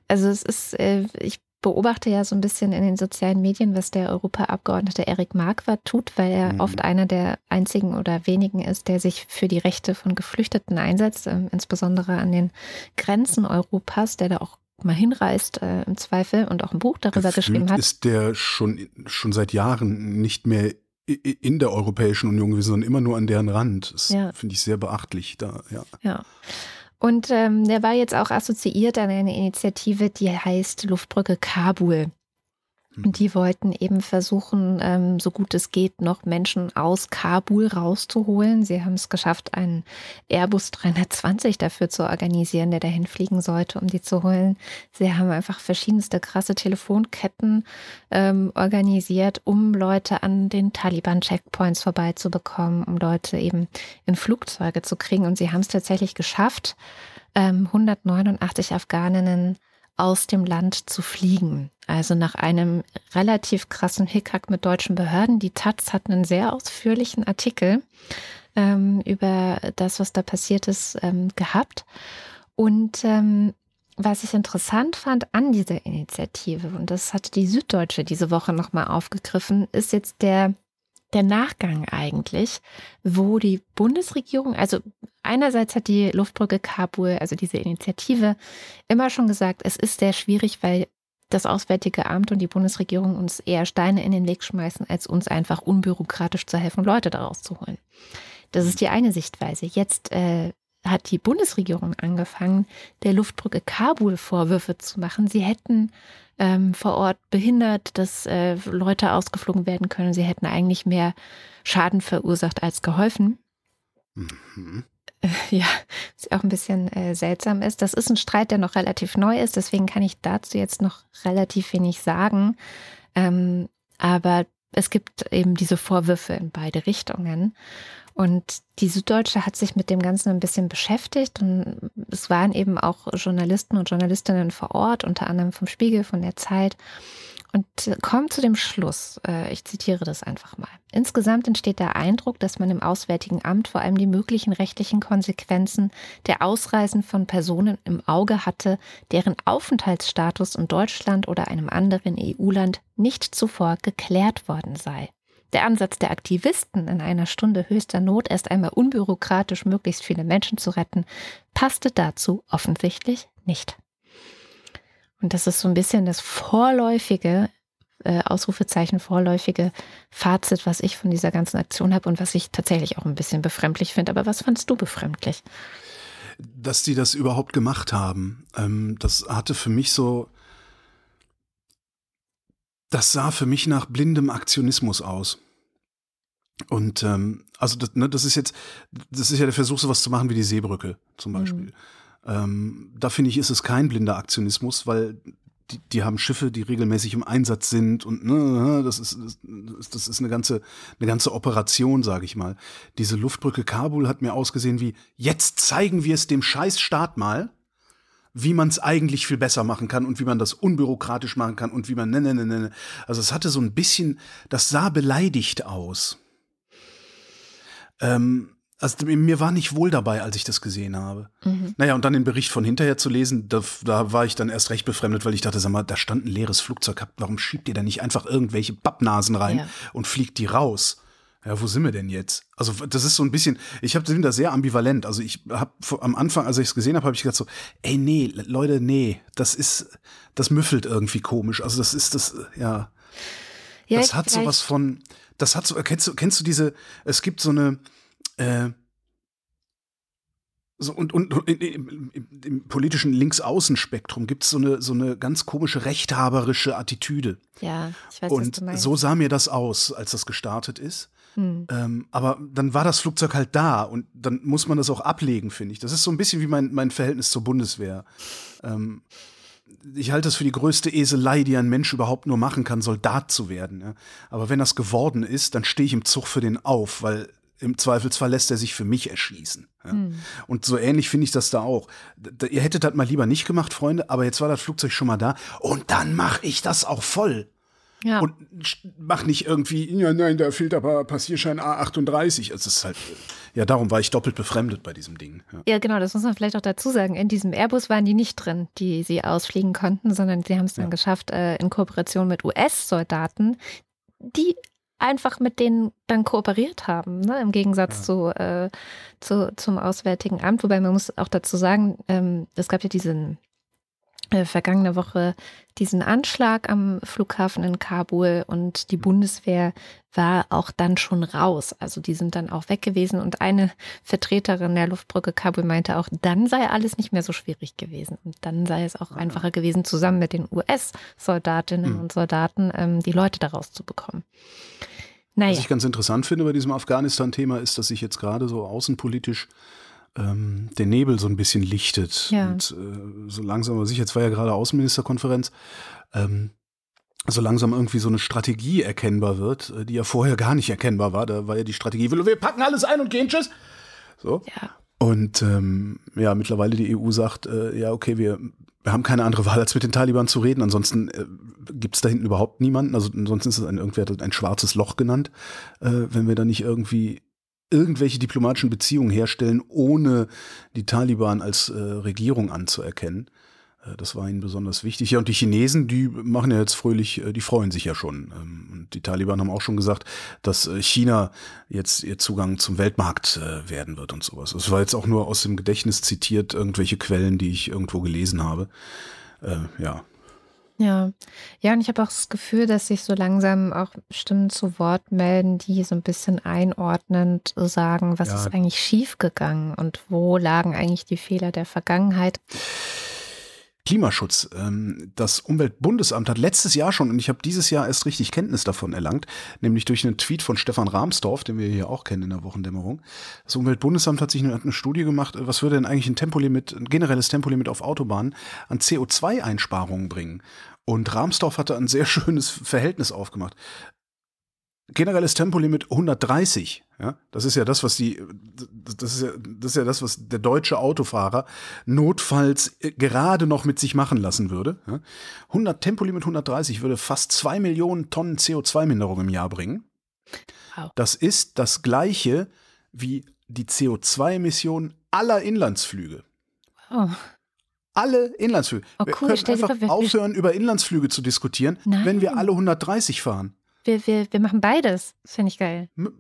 Also es ist, äh, ich beobachte ja so ein bisschen in den sozialen Medien, was der Europaabgeordnete Erik Marquardt tut, weil er mhm. oft einer der einzigen oder wenigen ist, der sich für die Rechte von Geflüchteten einsetzt, äh, insbesondere an den Grenzen Europas, der da auch mal hinreist äh, im Zweifel und auch ein Buch darüber Gefühlt geschrieben hat. Ist der schon, schon seit Jahren nicht mehr in der Europäischen Union gewesen, sondern immer nur an deren Rand. Das ja. finde ich sehr beachtlich da, ja. Ja. Und ähm, der war jetzt auch assoziiert an eine Initiative, die heißt Luftbrücke Kabul. Und die wollten eben versuchen, ähm, so gut es geht, noch Menschen aus Kabul rauszuholen. Sie haben es geschafft, einen Airbus 320 dafür zu organisieren, der dahin fliegen sollte, um die zu holen. Sie haben einfach verschiedenste krasse Telefonketten ähm, organisiert, um Leute an den Taliban-Checkpoints vorbeizubekommen, um Leute eben in Flugzeuge zu kriegen. Und sie haben es tatsächlich geschafft, ähm, 189 Afghaninnen aus dem Land zu fliegen. Also nach einem relativ krassen Hickhack mit deutschen Behörden. Die Taz hat einen sehr ausführlichen Artikel ähm, über das, was da passiert ist, ähm, gehabt. Und ähm, was ich interessant fand an dieser Initiative, und das hat die Süddeutsche diese Woche nochmal aufgegriffen, ist jetzt der der Nachgang eigentlich, wo die Bundesregierung, also einerseits hat die Luftbrücke Kabul, also diese Initiative, immer schon gesagt, es ist sehr schwierig, weil das Auswärtige Amt und die Bundesregierung uns eher Steine in den Weg schmeißen, als uns einfach unbürokratisch zu helfen, Leute daraus zu holen. Das ist die eine Sichtweise. Jetzt äh, hat die Bundesregierung angefangen, der Luftbrücke Kabul Vorwürfe zu machen. Sie hätten ähm, vor Ort behindert, dass äh, Leute ausgeflogen werden können. Sie hätten eigentlich mehr Schaden verursacht als geholfen. Mhm. Ja, was auch ein bisschen äh, seltsam ist. Das ist ein Streit, der noch relativ neu ist, deswegen kann ich dazu jetzt noch relativ wenig sagen. Ähm, aber es gibt eben diese Vorwürfe in beide Richtungen. Und die Süddeutsche hat sich mit dem Ganzen ein bisschen beschäftigt und es waren eben auch Journalisten und Journalistinnen vor Ort, unter anderem vom Spiegel, von der Zeit. Und kommt zu dem Schluss, äh, ich zitiere das einfach mal. Insgesamt entsteht der Eindruck, dass man im Auswärtigen Amt vor allem die möglichen rechtlichen Konsequenzen der Ausreisen von Personen im Auge hatte, deren Aufenthaltsstatus in Deutschland oder einem anderen EU-Land nicht zuvor geklärt worden sei. Der Ansatz der Aktivisten, in einer Stunde höchster Not erst einmal unbürokratisch möglichst viele Menschen zu retten, passte dazu offensichtlich nicht. Und das ist so ein bisschen das vorläufige, äh, Ausrufezeichen vorläufige Fazit, was ich von dieser ganzen Aktion habe und was ich tatsächlich auch ein bisschen befremdlich finde. Aber was fandst du befremdlich? Dass die das überhaupt gemacht haben, ähm, das hatte für mich so, das sah für mich nach blindem Aktionismus aus. Und ähm, also das, ne, das ist jetzt, das ist ja der Versuch, sowas zu machen wie die Seebrücke zum Beispiel. Mhm. Ähm, da finde ich, ist es kein blinder Aktionismus, weil die, die haben Schiffe, die regelmäßig im Einsatz sind und ne, ne das ist das, ist eine ganze eine ganze Operation, sage ich mal. Diese Luftbrücke Kabul hat mir ausgesehen wie jetzt zeigen wir es dem Scheißstaat mal, wie man es eigentlich viel besser machen kann und wie man das unbürokratisch machen kann und wie man ne ne ne ne. Also es hatte so ein bisschen, das sah beleidigt aus. Ähm, also mir war nicht wohl dabei, als ich das gesehen habe. Mhm. Naja, und dann den Bericht von hinterher zu lesen, da, da war ich dann erst recht befremdet, weil ich dachte, sag mal, da stand ein leeres Flugzeug, warum schiebt ihr da nicht einfach irgendwelche Pappnasen rein ja. und fliegt die raus? Ja, wo sind wir denn jetzt? Also das ist so ein bisschen, ich habe da sehr ambivalent. Also ich habe am Anfang, als ich es gesehen habe, habe ich gedacht so, ey nee, Leute, nee, das ist, das müffelt irgendwie komisch. Also das ist das, ja, ja das hat sowas von, das hat so, kennst du, kennst du diese, es gibt so eine, äh, so, und, und, und im, im, im, politischen Linksaußenspektrum gibt es so eine, so eine ganz komische rechthaberische Attitüde. Ja, ich weiß, Und was du meinst. so sah mir das aus, als das gestartet ist. Hm. Ähm, aber dann war das Flugzeug halt da und dann muss man das auch ablegen, finde ich. Das ist so ein bisschen wie mein, mein Verhältnis zur Bundeswehr. Ähm, ich halte es für die größte Eselei, die ein Mensch überhaupt nur machen kann, Soldat zu werden. Ja? Aber wenn das geworden ist, dann stehe ich im Zug für den auf, weil im Zweifelsfall lässt er sich für mich erschießen. Ja. Hm. Und so ähnlich finde ich das da auch. Da, ihr hättet das mal lieber nicht gemacht, Freunde, aber jetzt war das Flugzeug schon mal da und dann mache ich das auch voll. Ja. Und mach nicht irgendwie, ja, nein, da fehlt aber Passierschein A38. Es ist halt, ja, darum war ich doppelt befremdet bei diesem Ding. Ja. ja. genau, das muss man vielleicht auch dazu sagen. In diesem Airbus waren die nicht drin, die sie ausfliegen konnten, sondern sie haben es dann ja. geschafft, äh, in Kooperation mit US-Soldaten, die einfach mit denen dann kooperiert haben, ne? im Gegensatz ja. zu, äh, zu, zum Auswärtigen Amt. Wobei man muss auch dazu sagen, ähm, es gab ja diesen äh, vergangene Woche diesen Anschlag am Flughafen in Kabul und die Bundeswehr war auch dann schon raus. Also die sind dann auch weg gewesen und eine Vertreterin der Luftbrücke Kabul meinte auch, dann sei alles nicht mehr so schwierig gewesen und dann sei es auch einfacher gewesen, zusammen mit den US-Soldatinnen mhm. und Soldaten ähm, die Leute daraus zu bekommen. Naja. Was ich ganz interessant finde bei diesem Afghanistan-Thema ist, dass sich jetzt gerade so außenpolitisch ähm, der Nebel so ein bisschen lichtet. Ja. Und äh, so langsam, aber sicher, jetzt war ja gerade Außenministerkonferenz, ähm, so langsam irgendwie so eine Strategie erkennbar wird, äh, die ja vorher gar nicht erkennbar war. Da war ja die Strategie, wir packen alles ein und gehen, tschüss. So. Ja. Und ähm, ja, mittlerweile die EU sagt, äh, ja, okay, wir, wir haben keine andere Wahl, als mit den Taliban zu reden. Ansonsten äh, gibt es da hinten überhaupt niemanden. Also ansonsten ist es ein, irgendwer hat ein schwarzes Loch genannt, äh, wenn wir da nicht irgendwie irgendwelche diplomatischen Beziehungen herstellen, ohne die Taliban als äh, Regierung anzuerkennen. Äh, das war ihnen besonders wichtig. Ja, und die Chinesen, die machen ja jetzt fröhlich, äh, die freuen sich ja schon. Ähm, und die Taliban haben auch schon gesagt, dass äh, China jetzt ihr Zugang zum Weltmarkt werden wird und sowas. Das war jetzt auch nur aus dem Gedächtnis zitiert, irgendwelche Quellen, die ich irgendwo gelesen habe. Ja, ja, ja, und ich habe auch das Gefühl, dass sich so langsam auch Stimmen zu Wort melden, die so ein bisschen einordnend sagen, was ja. ist eigentlich schiefgegangen und wo lagen eigentlich die Fehler der Vergangenheit. Klimaschutz. Ähm, das Umweltbundesamt hat letztes Jahr schon, und ich habe dieses Jahr erst richtig Kenntnis davon erlangt, nämlich durch einen Tweet von Stefan Rahmsdorf, den wir hier auch kennen in der Wochendämmerung. Das Umweltbundesamt hat sich eine, eine Studie gemacht, was würde denn eigentlich ein Tempolimit, ein generelles Tempolimit auf Autobahnen an CO2-Einsparungen bringen? Und Rahmsdorf hatte ein sehr schönes Verhältnis aufgemacht. generelles Tempolimit 130. Ja, das ist ja das, was die, das ist ja, das ist ja das, was der deutsche Autofahrer notfalls gerade noch mit sich machen lassen würde. Ja, 100 Tempolimit 130 würde fast zwei Millionen Tonnen CO2-Minderung im Jahr bringen. Wow. Das ist das gleiche wie die CO2-Emissionen aller Inlandsflüge. Oh. Alle Inlandsflüge. Oh, cool. Wir können einfach aufhören, über Inlandsflüge zu diskutieren, Nein. wenn wir alle 130 fahren. Wir, wir, wir machen beides. Das finde ich geil. M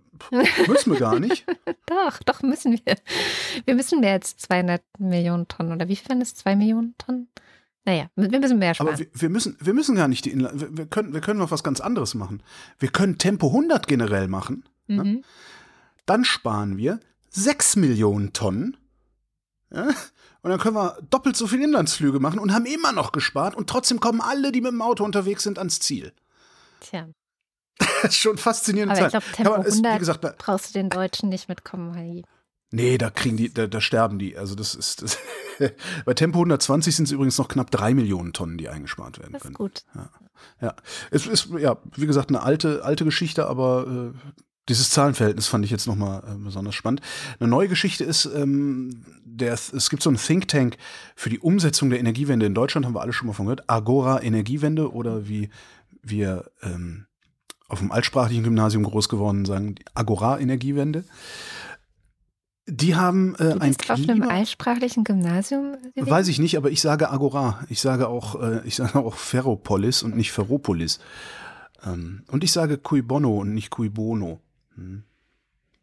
müssen wir gar nicht. doch, doch müssen wir. Wir müssen mehr als 200 Millionen Tonnen. Oder wie viel waren das? 2 Millionen Tonnen? Naja, wir müssen mehr sparen. Aber wir, wir, müssen, wir müssen gar nicht die Inland. Wir, wir, können, wir können noch was ganz anderes machen. Wir können Tempo 100 generell machen. Ne? Mhm. Ne? Dann sparen wir 6 Millionen Tonnen. Ja? Und dann können wir doppelt so viele Inlandsflüge machen und haben immer noch gespart und trotzdem kommen alle, die mit dem Auto unterwegs sind, ans Ziel. Tja. Das ist schon faszinierend. Aber ich glaube, Tempo man, 100 wie gesagt, brauchst du den Deutschen nicht mitkommen, Heidi. Nee, da kriegen die, da, da sterben die. Also das ist das bei Tempo 120 sind es übrigens noch knapp drei Millionen Tonnen, die eingespart werden können. Das ist gut. Ja. ja. Es ist ja, wie gesagt, eine alte, alte Geschichte, aber äh, dieses Zahlenverhältnis fand ich jetzt nochmal äh, besonders spannend. Eine neue Geschichte ist, ähm, der, es gibt so einen Think Tank für die Umsetzung der Energiewende in Deutschland, haben wir alle schon mal von gehört. Agora Energiewende oder wie wir ähm, auf dem altsprachlichen Gymnasium groß geworden sagen, Agora Energiewende. Die haben äh, du bist ein auf einem altsprachlichen Gymnasium gewesen? Weiß ich nicht, aber ich sage Agora. Ich sage auch, äh, ich sage auch Ferropolis und nicht Ferropolis. Ähm, und ich sage Cui Bono und nicht Cui Bono. Hm.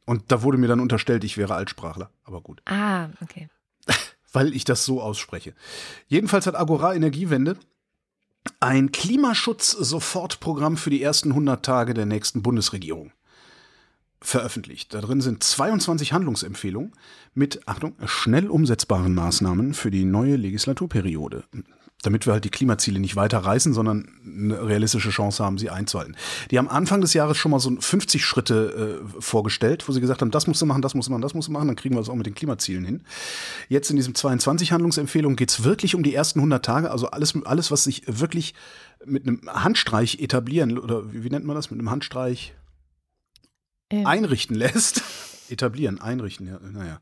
Und da wurde mir dann unterstellt, ich wäre Altsprachler. Aber gut. Ah, okay. Weil ich das so ausspreche. Jedenfalls hat Agora Energiewende ein Klimaschutz-Sofortprogramm für die ersten 100 Tage der nächsten Bundesregierung veröffentlicht. Da drin sind 22 Handlungsempfehlungen mit, Achtung, schnell umsetzbaren Maßnahmen für die neue Legislaturperiode damit wir halt die Klimaziele nicht weiter reißen, sondern eine realistische Chance haben, sie einzuhalten. Die haben Anfang des Jahres schon mal so 50 Schritte äh, vorgestellt, wo sie gesagt haben, das musst du machen, das musst du machen, das musst du machen, dann kriegen wir das auch mit den Klimazielen hin. Jetzt in diesem 22 Handlungsempfehlungen geht es wirklich um die ersten 100 Tage, also alles, alles, was sich wirklich mit einem Handstreich etablieren, oder wie, wie nennt man das, mit einem Handstreich ähm. einrichten lässt. Etablieren, einrichten, ja, naja.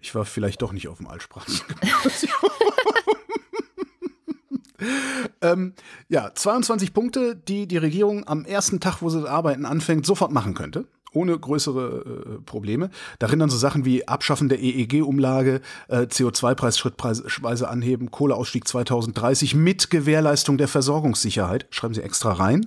Ich war vielleicht doch nicht auf dem Altsprachlichen. ähm, ja, 22 Punkte, die die Regierung am ersten Tag, wo sie arbeiten, anfängt, sofort machen könnte ohne größere äh, Probleme. Darin dann so Sachen wie Abschaffen der EEG-Umlage, äh, CO2-Preis schrittweise anheben, Kohleausstieg 2030 mit Gewährleistung der Versorgungssicherheit. Schreiben Sie extra rein.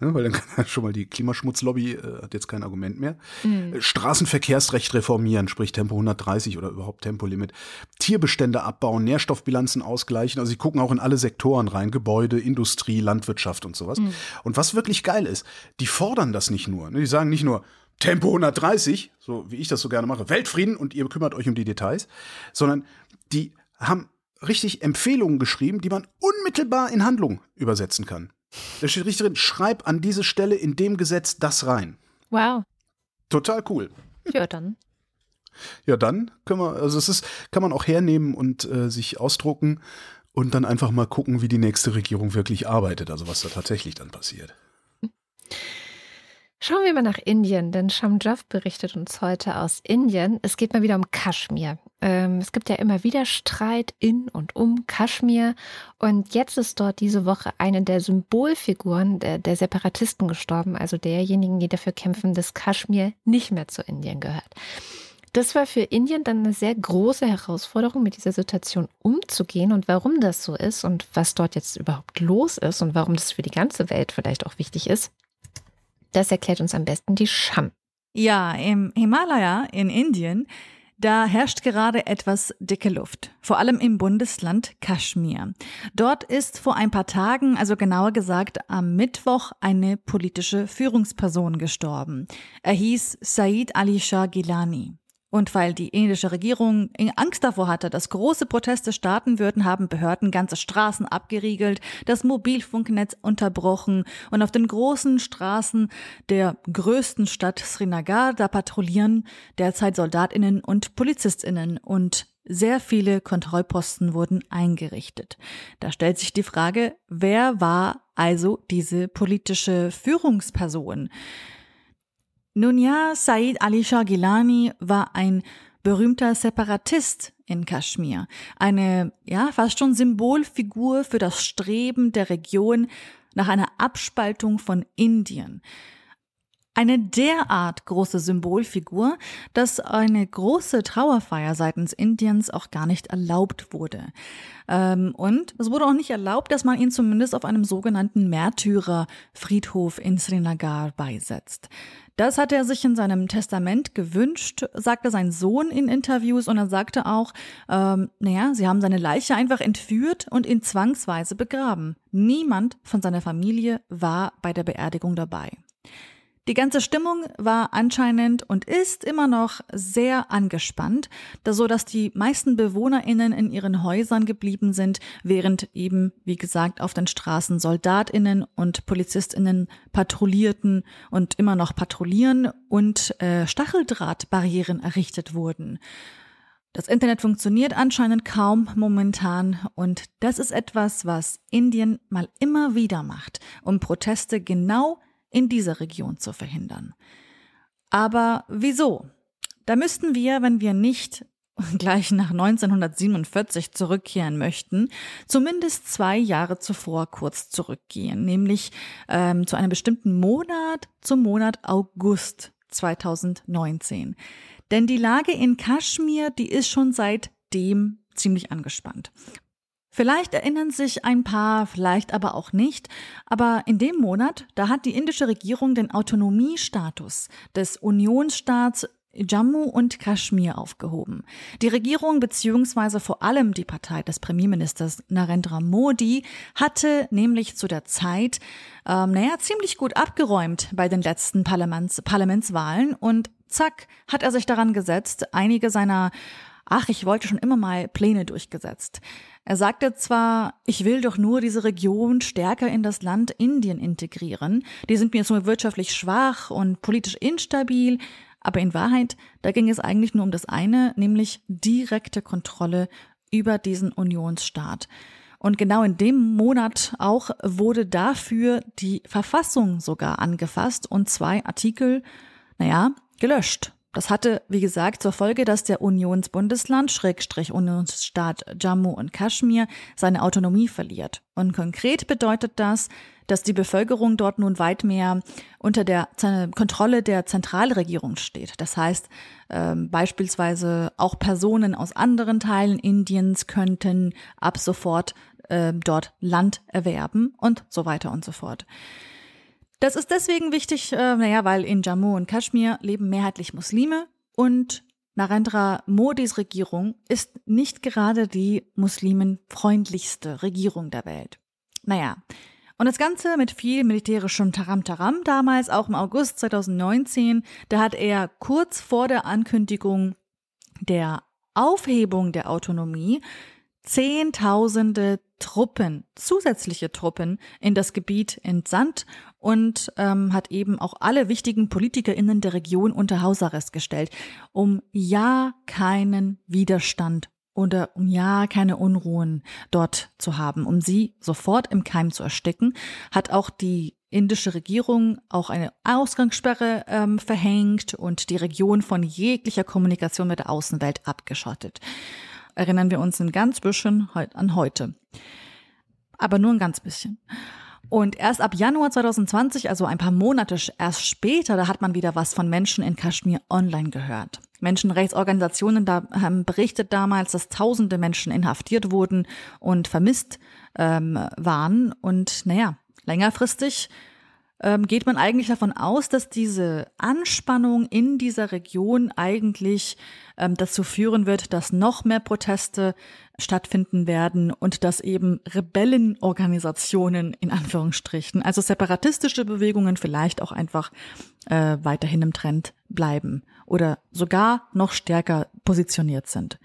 Ja, weil dann kann schon mal die Klimaschmutzlobby äh, hat jetzt kein Argument mehr. Mhm. Straßenverkehrsrecht reformieren, sprich Tempo 130 oder überhaupt Tempolimit. Tierbestände abbauen, Nährstoffbilanzen ausgleichen. Also sie gucken auch in alle Sektoren rein, Gebäude, Industrie, Landwirtschaft und sowas. Mhm. Und was wirklich geil ist, die fordern das nicht nur. Ne? Die sagen nicht nur, Tempo 130, so wie ich das so gerne mache, Weltfrieden und ihr kümmert euch um die Details, sondern die haben richtig Empfehlungen geschrieben, die man unmittelbar in Handlung übersetzen kann. Da steht richtig drin, schreib an diese Stelle in dem Gesetz das rein. Wow. Total cool. Ja, dann. Ja, dann können wir, also es ist, kann man auch hernehmen und äh, sich ausdrucken und dann einfach mal gucken, wie die nächste Regierung wirklich arbeitet, also was da tatsächlich dann passiert. Schauen wir mal nach Indien, denn Shamjav berichtet uns heute aus Indien. Es geht mal wieder um Kaschmir. Ähm, es gibt ja immer wieder Streit in und um Kaschmir. Und jetzt ist dort diese Woche eine der Symbolfiguren der, der Separatisten gestorben, also derjenigen, die dafür kämpfen, dass Kaschmir nicht mehr zu Indien gehört. Das war für Indien dann eine sehr große Herausforderung, mit dieser Situation umzugehen und warum das so ist und was dort jetzt überhaupt los ist und warum das für die ganze Welt vielleicht auch wichtig ist. Das erklärt uns am besten die Sham. Ja, im Himalaya in Indien, da herrscht gerade etwas dicke Luft, vor allem im Bundesland Kaschmir. Dort ist vor ein paar Tagen, also genauer gesagt am Mittwoch, eine politische Führungsperson gestorben. Er hieß Said Ali Shah Gilani. Und weil die indische Regierung Angst davor hatte, dass große Proteste starten würden, haben Behörden ganze Straßen abgeriegelt, das Mobilfunknetz unterbrochen und auf den großen Straßen der größten Stadt Srinagar, da patrouillieren derzeit Soldatinnen und Polizistinnen und sehr viele Kontrollposten wurden eingerichtet. Da stellt sich die Frage, wer war also diese politische Führungsperson? Nun ja, Said Ali Shah Gilani war ein berühmter Separatist in Kaschmir. Eine, ja, fast schon Symbolfigur für das Streben der Region nach einer Abspaltung von Indien. Eine derart große Symbolfigur, dass eine große Trauerfeier seitens Indiens auch gar nicht erlaubt wurde. Ähm, und es wurde auch nicht erlaubt, dass man ihn zumindest auf einem sogenannten Märtyrerfriedhof in Srinagar beisetzt. Das hat er sich in seinem Testament gewünscht, sagte sein Sohn in Interviews und er sagte auch, ähm, naja, sie haben seine Leiche einfach entführt und ihn zwangsweise begraben. Niemand von seiner Familie war bei der Beerdigung dabei. Die ganze Stimmung war anscheinend und ist immer noch sehr angespannt, so dass die meisten BewohnerInnen in ihren Häusern geblieben sind, während eben, wie gesagt, auf den Straßen SoldatInnen und PolizistInnen patrouillierten und immer noch patrouillieren und äh, Stacheldrahtbarrieren errichtet wurden. Das Internet funktioniert anscheinend kaum momentan und das ist etwas, was Indien mal immer wieder macht, um Proteste genau in dieser Region zu verhindern. Aber wieso? Da müssten wir, wenn wir nicht gleich nach 1947 zurückkehren möchten, zumindest zwei Jahre zuvor kurz zurückgehen, nämlich ähm, zu einem bestimmten Monat, zum Monat August 2019. Denn die Lage in Kaschmir, die ist schon seitdem ziemlich angespannt. Vielleicht erinnern sich ein paar, vielleicht aber auch nicht, aber in dem Monat, da hat die indische Regierung den Autonomiestatus des Unionsstaats Jammu und Kaschmir aufgehoben. Die Regierung beziehungsweise vor allem die Partei des Premierministers Narendra Modi hatte nämlich zu der Zeit, ähm, naja, ziemlich gut abgeräumt bei den letzten Parlaments Parlamentswahlen und zack, hat er sich daran gesetzt, einige seiner ach, ich wollte schon immer mal Pläne durchgesetzt. Er sagte zwar, ich will doch nur diese Region stärker in das Land Indien integrieren. Die sind mir jetzt nur wirtschaftlich schwach und politisch instabil. Aber in Wahrheit, da ging es eigentlich nur um das eine, nämlich direkte Kontrolle über diesen Unionsstaat. Und genau in dem Monat auch wurde dafür die Verfassung sogar angefasst und zwei Artikel, naja, gelöscht. Das hatte, wie gesagt, zur Folge, dass der Unionsbundesland, Schrägstrich Unionsstaat Jammu und Kaschmir, seine Autonomie verliert. Und konkret bedeutet das, dass die Bevölkerung dort nun weit mehr unter der Kontrolle der Zentralregierung steht. Das heißt, äh, beispielsweise auch Personen aus anderen Teilen Indiens könnten ab sofort äh, dort Land erwerben und so weiter und so fort. Das ist deswegen wichtig, äh, naja, weil in Jammu und Kaschmir leben mehrheitlich Muslime und Narendra Modis Regierung ist nicht gerade die muslimenfreundlichste Regierung der Welt. Naja, und das Ganze mit viel militärischem Taram-Taram damals, auch im August 2019, da hat er kurz vor der Ankündigung der Aufhebung der Autonomie Zehntausende Truppen, zusätzliche Truppen in das Gebiet entsandt und ähm, hat eben auch alle wichtigen PolitikerInnen der Region unter Hausarrest gestellt, um ja keinen Widerstand oder um ja keine Unruhen dort zu haben, um sie sofort im Keim zu ersticken, hat auch die indische Regierung auch eine Ausgangssperre ähm, verhängt und die Region von jeglicher Kommunikation mit der Außenwelt abgeschottet erinnern wir uns ein ganz bisschen an heute. Aber nur ein ganz bisschen. Und erst ab Januar 2020, also ein paar Monate erst später, da hat man wieder was von Menschen in Kaschmir online gehört. Menschenrechtsorganisationen da haben berichtet damals, dass tausende Menschen inhaftiert wurden und vermisst ähm, waren. Und naja, längerfristig ähm, geht man eigentlich davon aus, dass diese Anspannung in dieser Region eigentlich ähm, dazu führen wird, dass noch mehr Proteste stattfinden werden und dass eben Rebellenorganisationen in Anführungsstrichen, also separatistische Bewegungen vielleicht auch einfach äh, weiterhin im Trend bleiben oder sogar noch stärker positioniert sind.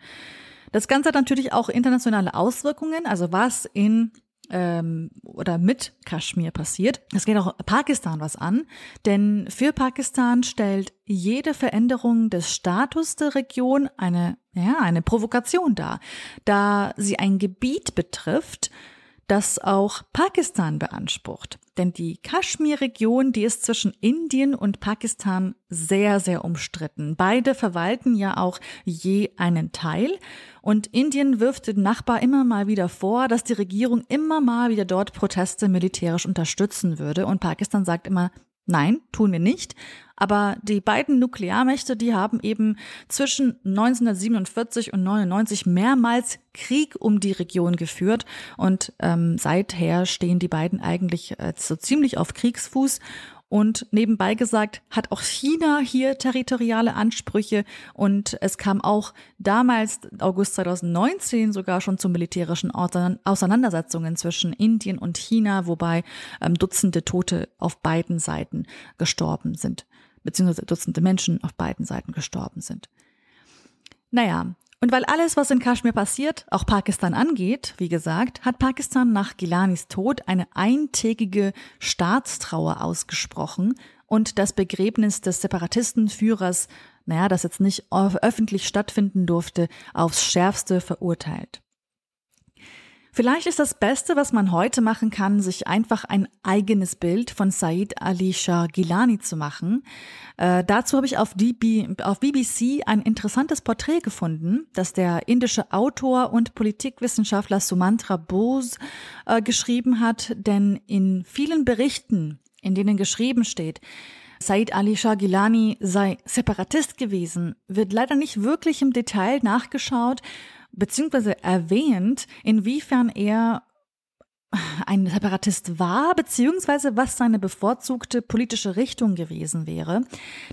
Das Ganze hat natürlich auch internationale Auswirkungen, also was in ähm, oder mit Kaschmir passiert. Es geht auch Pakistan was an, denn für Pakistan stellt jede Veränderung des Status der Region eine, ja, eine Provokation dar, da sie ein Gebiet betrifft, das auch Pakistan beansprucht. Denn die Kaschmir-Region, die ist zwischen Indien und Pakistan sehr, sehr umstritten. Beide verwalten ja auch je einen Teil. Und Indien wirft den Nachbar immer mal wieder vor, dass die Regierung immer mal wieder dort Proteste militärisch unterstützen würde. Und Pakistan sagt immer, Nein, tun wir nicht. Aber die beiden Nuklearmächte, die haben eben zwischen 1947 und 99 mehrmals Krieg um die Region geführt und ähm, seither stehen die beiden eigentlich äh, so ziemlich auf Kriegsfuß und nebenbei gesagt, hat auch China hier territoriale Ansprüche und es kam auch damals, August 2019, sogar schon zu militärischen Auseinandersetzungen zwischen Indien und China, wobei ähm, Dutzende Tote auf beiden Seiten gestorben sind, beziehungsweise Dutzende Menschen auf beiden Seiten gestorben sind. Naja, und weil alles, was in Kaschmir passiert, auch Pakistan angeht, wie gesagt, hat Pakistan nach Gilanis Tod eine eintägige Staatstrauer ausgesprochen und das Begräbnis des Separatistenführers, naja, das jetzt nicht öffentlich stattfinden durfte, aufs schärfste verurteilt. Vielleicht ist das Beste, was man heute machen kann, sich einfach ein eigenes Bild von Said Ali Shah Gilani zu machen. Äh, dazu habe ich auf, DB, auf BBC ein interessantes Porträt gefunden, das der indische Autor und Politikwissenschaftler Sumantra Bose äh, geschrieben hat, denn in vielen Berichten, in denen geschrieben steht, Said Ali Shah Gilani sei Separatist gewesen, wird leider nicht wirklich im Detail nachgeschaut, beziehungsweise erwähnt, inwiefern er ein Separatist war, beziehungsweise was seine bevorzugte politische Richtung gewesen wäre.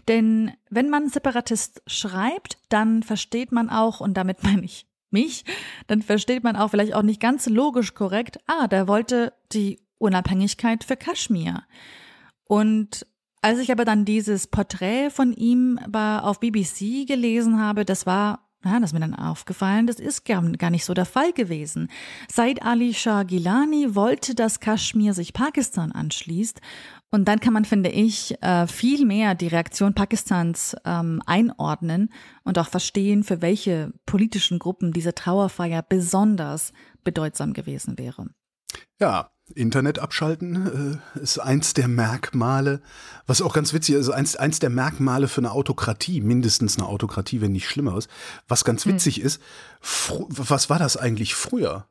Denn wenn man Separatist schreibt, dann versteht man auch, und damit meine ich mich, dann versteht man auch vielleicht auch nicht ganz logisch korrekt, ah, der wollte die Unabhängigkeit für Kaschmir. Und als ich aber dann dieses Porträt von ihm auf BBC gelesen habe, das war ja, das ist mir dann aufgefallen, das ist gar, nicht so der Fall gewesen. Said Ali Shah Gilani wollte, dass Kaschmir sich Pakistan anschließt. Und dann kann man, finde ich, äh, viel mehr die Reaktion Pakistans ähm, einordnen und auch verstehen, für welche politischen Gruppen diese Trauerfeier besonders bedeutsam gewesen wäre. Ja, Internet abschalten äh, ist eins der Merkmale, was auch ganz witzig ist, eins, eins der Merkmale für eine Autokratie, mindestens eine Autokratie, wenn nicht schlimmer ist. Was ganz hm. witzig hm. ist, was war das eigentlich früher?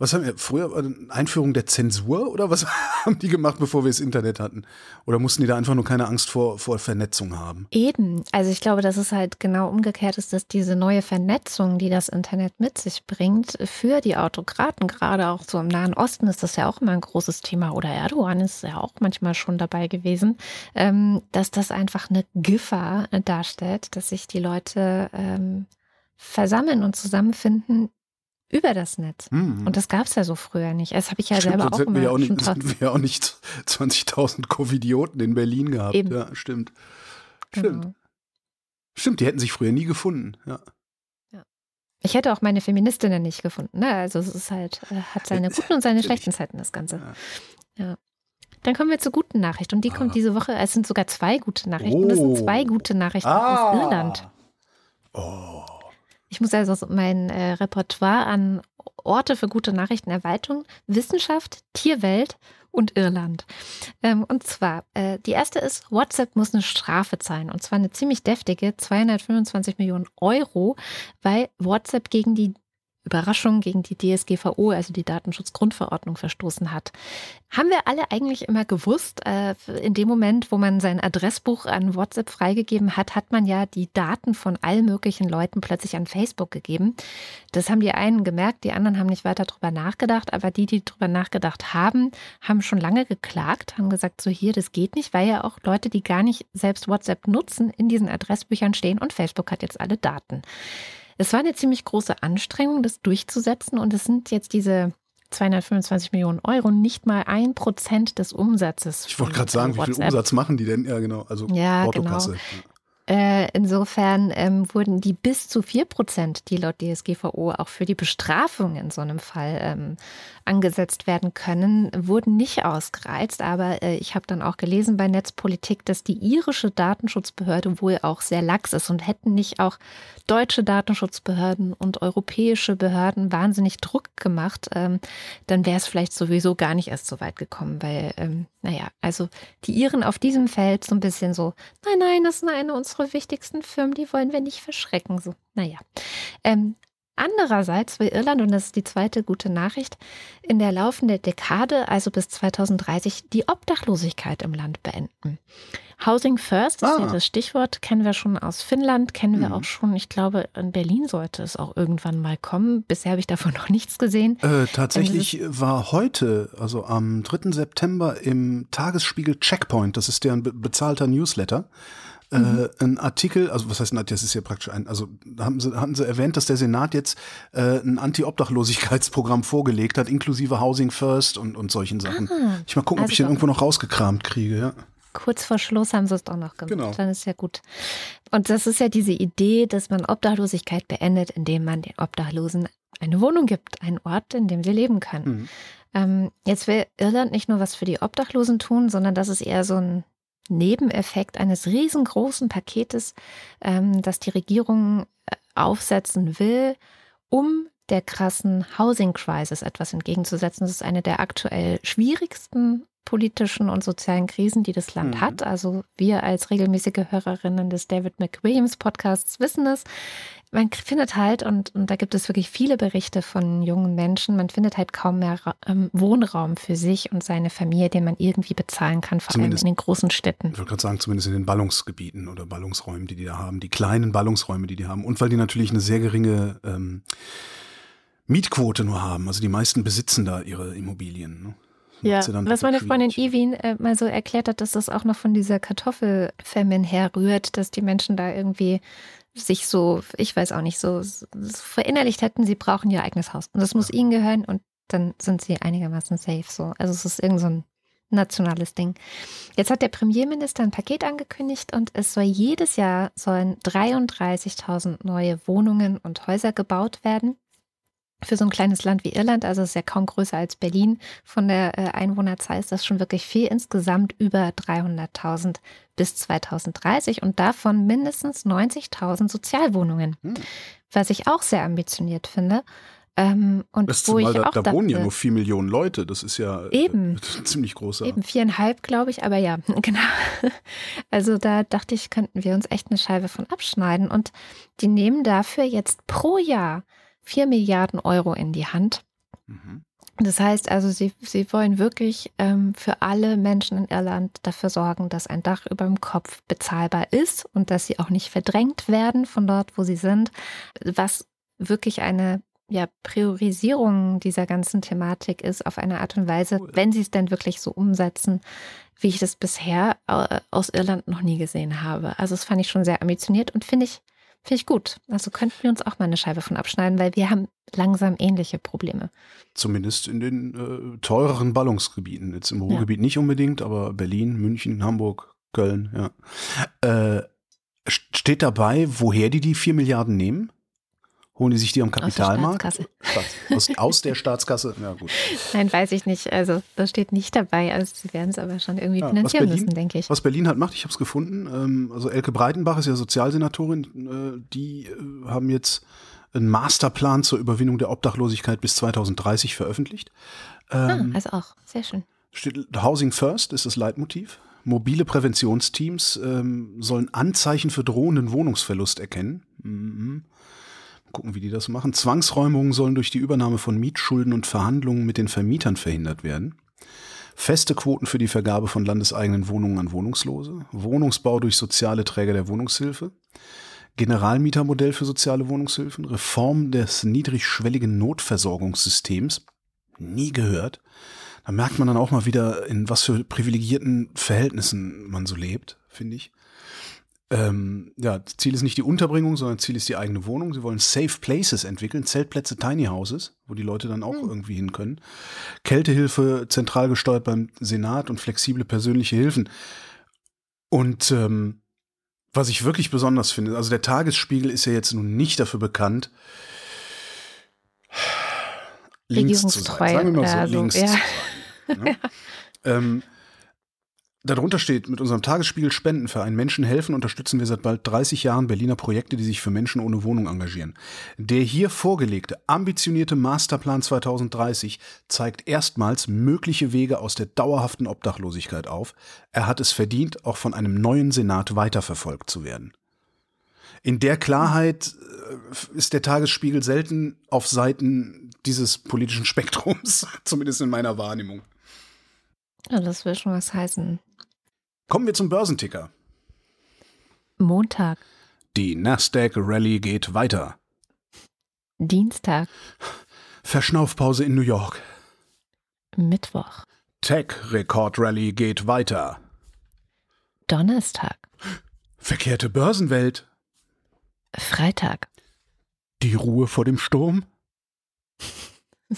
Was haben wir früher? Einführung der Zensur oder was haben die gemacht, bevor wir das Internet hatten? Oder mussten die da einfach nur keine Angst vor, vor Vernetzung haben? Eben. Also ich glaube, dass es halt genau umgekehrt ist, dass diese neue Vernetzung, die das Internet mit sich bringt, für die Autokraten, gerade auch so im Nahen Osten ist das ja auch immer ein großes Thema. Oder Erdogan ist ja auch manchmal schon dabei gewesen, ähm, dass das einfach eine Gefahr darstellt, dass sich die Leute ähm, versammeln und zusammenfinden über das Netz. Mhm. Und das gab es ja so früher nicht. Das habe ich ja stimmt, selber auch immer wir ja auch nicht, hätten wir ja auch nicht 20.000 Covidioten in Berlin gehabt. Eben. Ja, stimmt. Stimmt. Genau. Stimmt, die hätten sich früher nie gefunden. Ja. ja. Ich hätte auch meine Feministinnen nicht gefunden. Ne? Also es ist halt, äh, hat seine guten und seine schlechten Zeiten, das Ganze. Ja. ja. Dann kommen wir zur guten Nachricht. Und die ah. kommt diese Woche. Es sind sogar zwei gute Nachrichten. Oh. Es sind zwei gute Nachrichten ah. aus Irland. Oh. Ich muss also mein äh, Repertoire an Orte für gute Nachrichten erweitern. Wissenschaft, Tierwelt und Irland. Ähm, und zwar, äh, die erste ist, WhatsApp muss eine Strafe zahlen. Und zwar eine ziemlich deftige, 225 Millionen Euro, weil WhatsApp gegen die Überraschung gegen die DSGVO, also die Datenschutzgrundverordnung, verstoßen hat. Haben wir alle eigentlich immer gewusst, äh, in dem Moment, wo man sein Adressbuch an WhatsApp freigegeben hat, hat man ja die Daten von allen möglichen Leuten plötzlich an Facebook gegeben. Das haben die einen gemerkt, die anderen haben nicht weiter drüber nachgedacht, aber die, die drüber nachgedacht haben, haben schon lange geklagt, haben gesagt, so hier, das geht nicht, weil ja auch Leute, die gar nicht selbst WhatsApp nutzen, in diesen Adressbüchern stehen und Facebook hat jetzt alle Daten. Es war eine ziemlich große Anstrengung, das durchzusetzen und es sind jetzt diese 225 Millionen Euro, nicht mal ein Prozent des Umsatzes. Ich wollte gerade sagen, wie viel Umsatz machen die denn? Ja, genau. Also ja, Portokasse. Genau. Äh, insofern ähm, wurden die bis zu 4 Prozent, die laut DSGVO auch für die Bestrafung in so einem Fall ähm, angesetzt werden können, wurden nicht ausgereizt. Aber äh, ich habe dann auch gelesen bei Netzpolitik, dass die irische Datenschutzbehörde wohl auch sehr lax ist und hätten nicht auch deutsche Datenschutzbehörden und europäische Behörden wahnsinnig Druck gemacht, ähm, dann wäre es vielleicht sowieso gar nicht erst so weit gekommen, weil, ähm, naja, also die Iren auf diesem Feld so ein bisschen so, nein, nein, das ist eine unserer wichtigsten Firmen, die wollen wir nicht verschrecken. So, naja. Ähm, Andererseits will Irland, und das ist die zweite gute Nachricht, in der laufenden Dekade, also bis 2030, die Obdachlosigkeit im Land beenden. Housing First ah. ist ja ah. das Stichwort, kennen wir schon aus Finnland, kennen wir mhm. auch schon, ich glaube, in Berlin sollte es auch irgendwann mal kommen. Bisher habe ich davon noch nichts gesehen. Äh, tatsächlich war heute, also am 3. September im Tagesspiegel Checkpoint, das ist deren bezahlter Newsletter, mhm. äh, ein Artikel, also was heißt, das ist ja praktisch ein, also haben sie, hatten sie erwähnt, dass der Senat jetzt äh, ein Anti-Obdachlosigkeitsprogramm vorgelegt hat, inklusive Housing First und, und solchen Sachen. Ah, ich mal gucken, also ob ich den irgendwo noch rausgekramt kriege, ja. Kurz vor Schluss haben sie es doch noch gemacht. Genau. Dann ist ja gut. Und das ist ja diese Idee, dass man Obdachlosigkeit beendet, indem man den Obdachlosen eine Wohnung gibt, einen Ort, in dem sie leben können. Mhm. Ähm, jetzt will Irland nicht nur was für die Obdachlosen tun, sondern das ist eher so ein Nebeneffekt eines riesengroßen Paketes, ähm, das die Regierung äh, aufsetzen will, um der krassen Housing Crisis etwas entgegenzusetzen. Das ist eine der aktuell schwierigsten politischen und sozialen Krisen, die das Land mhm. hat. Also wir als regelmäßige Hörerinnen des David McWilliams Podcasts wissen es. Man findet halt, und, und da gibt es wirklich viele Berichte von jungen Menschen, man findet halt kaum mehr ähm, Wohnraum für sich und seine Familie, den man irgendwie bezahlen kann, vor zumindest, allem in den großen Städten. Ich würde gerade sagen, zumindest in den Ballungsgebieten oder Ballungsräumen, die die da haben, die kleinen Ballungsräume, die die haben. Und weil die natürlich eine sehr geringe ähm, Mietquote nur haben. Also die meisten besitzen da ihre Immobilien. Ne? Ja, was meine Freundin Evin äh, mal so erklärt hat, dass das auch noch von dieser Kartoffelfamine herrührt, dass die Menschen da irgendwie sich so, ich weiß auch nicht, so, so verinnerlicht hätten, sie brauchen ihr eigenes Haus. Und das muss ja. ihnen gehören und dann sind sie einigermaßen safe. So. Also es ist irgend so ein nationales Ding. Jetzt hat der Premierminister ein Paket angekündigt und es soll jedes Jahr sollen 33.000 neue Wohnungen und Häuser gebaut werden für so ein kleines Land wie Irland, also es ist ja kaum größer als Berlin, von der äh, Einwohnerzahl ist das schon wirklich viel. Insgesamt über 300.000 bis 2030 und davon mindestens 90.000 Sozialwohnungen, hm. was ich auch sehr ambitioniert finde. Ähm, und das wo zumal, ich da, auch da wohnen ja nur vier Millionen Leute. Das ist ja äh, eben äh, ziemlich großer. Eben viereinhalb, glaube ich, aber ja, genau. Also da dachte ich, könnten wir uns echt eine Scheibe von abschneiden. Und die nehmen dafür jetzt pro Jahr 4 Milliarden Euro in die Hand. Mhm. Das heißt also, sie, sie wollen wirklich ähm, für alle Menschen in Irland dafür sorgen, dass ein Dach über dem Kopf bezahlbar ist und dass sie auch nicht verdrängt werden von dort, wo sie sind, was wirklich eine ja, Priorisierung dieser ganzen Thematik ist auf eine Art und Weise, wenn sie es denn wirklich so umsetzen, wie ich das bisher äh, aus Irland noch nie gesehen habe. Also das fand ich schon sehr ambitioniert und finde ich Finde ich gut. Also könnten wir uns auch mal eine Scheibe von abschneiden, weil wir haben langsam ähnliche Probleme. Zumindest in den äh, teureren Ballungsgebieten. Jetzt im Ruhrgebiet ja. nicht unbedingt, aber Berlin, München, Hamburg, Köln, ja. Äh, steht dabei, woher die die vier Milliarden nehmen? Holen die sich die am Kapitalmarkt? Aus der Staatskasse. Aus, aus, der Staatskasse? Ja, gut. Nein, weiß ich nicht. Also, das steht nicht dabei. Also, sie werden es aber schon irgendwie ja, finanzieren Berlin, müssen, denke ich. Was Berlin halt macht, ich habe es gefunden. Ähm, also, Elke Breitenbach ist ja Sozialsenatorin. Äh, die äh, haben jetzt einen Masterplan zur Überwindung der Obdachlosigkeit bis 2030 veröffentlicht. Ah, ähm, also auch. Sehr schön. Steht Housing First ist das Leitmotiv. Mobile Präventionsteams ähm, sollen Anzeichen für drohenden Wohnungsverlust erkennen. Mhm gucken, wie die das machen. Zwangsräumungen sollen durch die Übernahme von Mietschulden und Verhandlungen mit den Vermietern verhindert werden. Feste Quoten für die Vergabe von landeseigenen Wohnungen an Wohnungslose. Wohnungsbau durch soziale Träger der Wohnungshilfe. Generalmietermodell für soziale Wohnungshilfen. Reform des niedrigschwelligen Notversorgungssystems. Nie gehört. Da merkt man dann auch mal wieder, in was für privilegierten Verhältnissen man so lebt, finde ich ähm, ja, Ziel ist nicht die Unterbringung, sondern Ziel ist die eigene Wohnung. Sie wollen Safe Places entwickeln, Zeltplätze, Tiny Houses, wo die Leute dann auch mhm. irgendwie hin können. Kältehilfe zentral gesteuert beim Senat und flexible persönliche Hilfen. Und ähm, Was ich wirklich besonders finde, also der Tagesspiegel ist ja jetzt nun nicht dafür bekannt, links zu sein. Sagen wir mal so, also, links ja. zu sein. Ne? ähm, Darunter steht, mit unserem Tagesspiegel Spendenverein Menschen helfen unterstützen wir seit bald 30 Jahren Berliner Projekte, die sich für Menschen ohne Wohnung engagieren. Der hier vorgelegte, ambitionierte Masterplan 2030 zeigt erstmals mögliche Wege aus der dauerhaften Obdachlosigkeit auf. Er hat es verdient, auch von einem neuen Senat weiterverfolgt zu werden. In der Klarheit äh, ist der Tagesspiegel selten auf Seiten dieses politischen Spektrums, zumindest in meiner Wahrnehmung. Ja, das will schon was heißen. Kommen wir zum Börsenticker. Montag. Die Nasdaq Rally geht weiter. Dienstag. Verschnaufpause in New York. Mittwoch. Tech-Rekord-Rally geht weiter. Donnerstag. Verkehrte Börsenwelt. Freitag. Die Ruhe vor dem Sturm.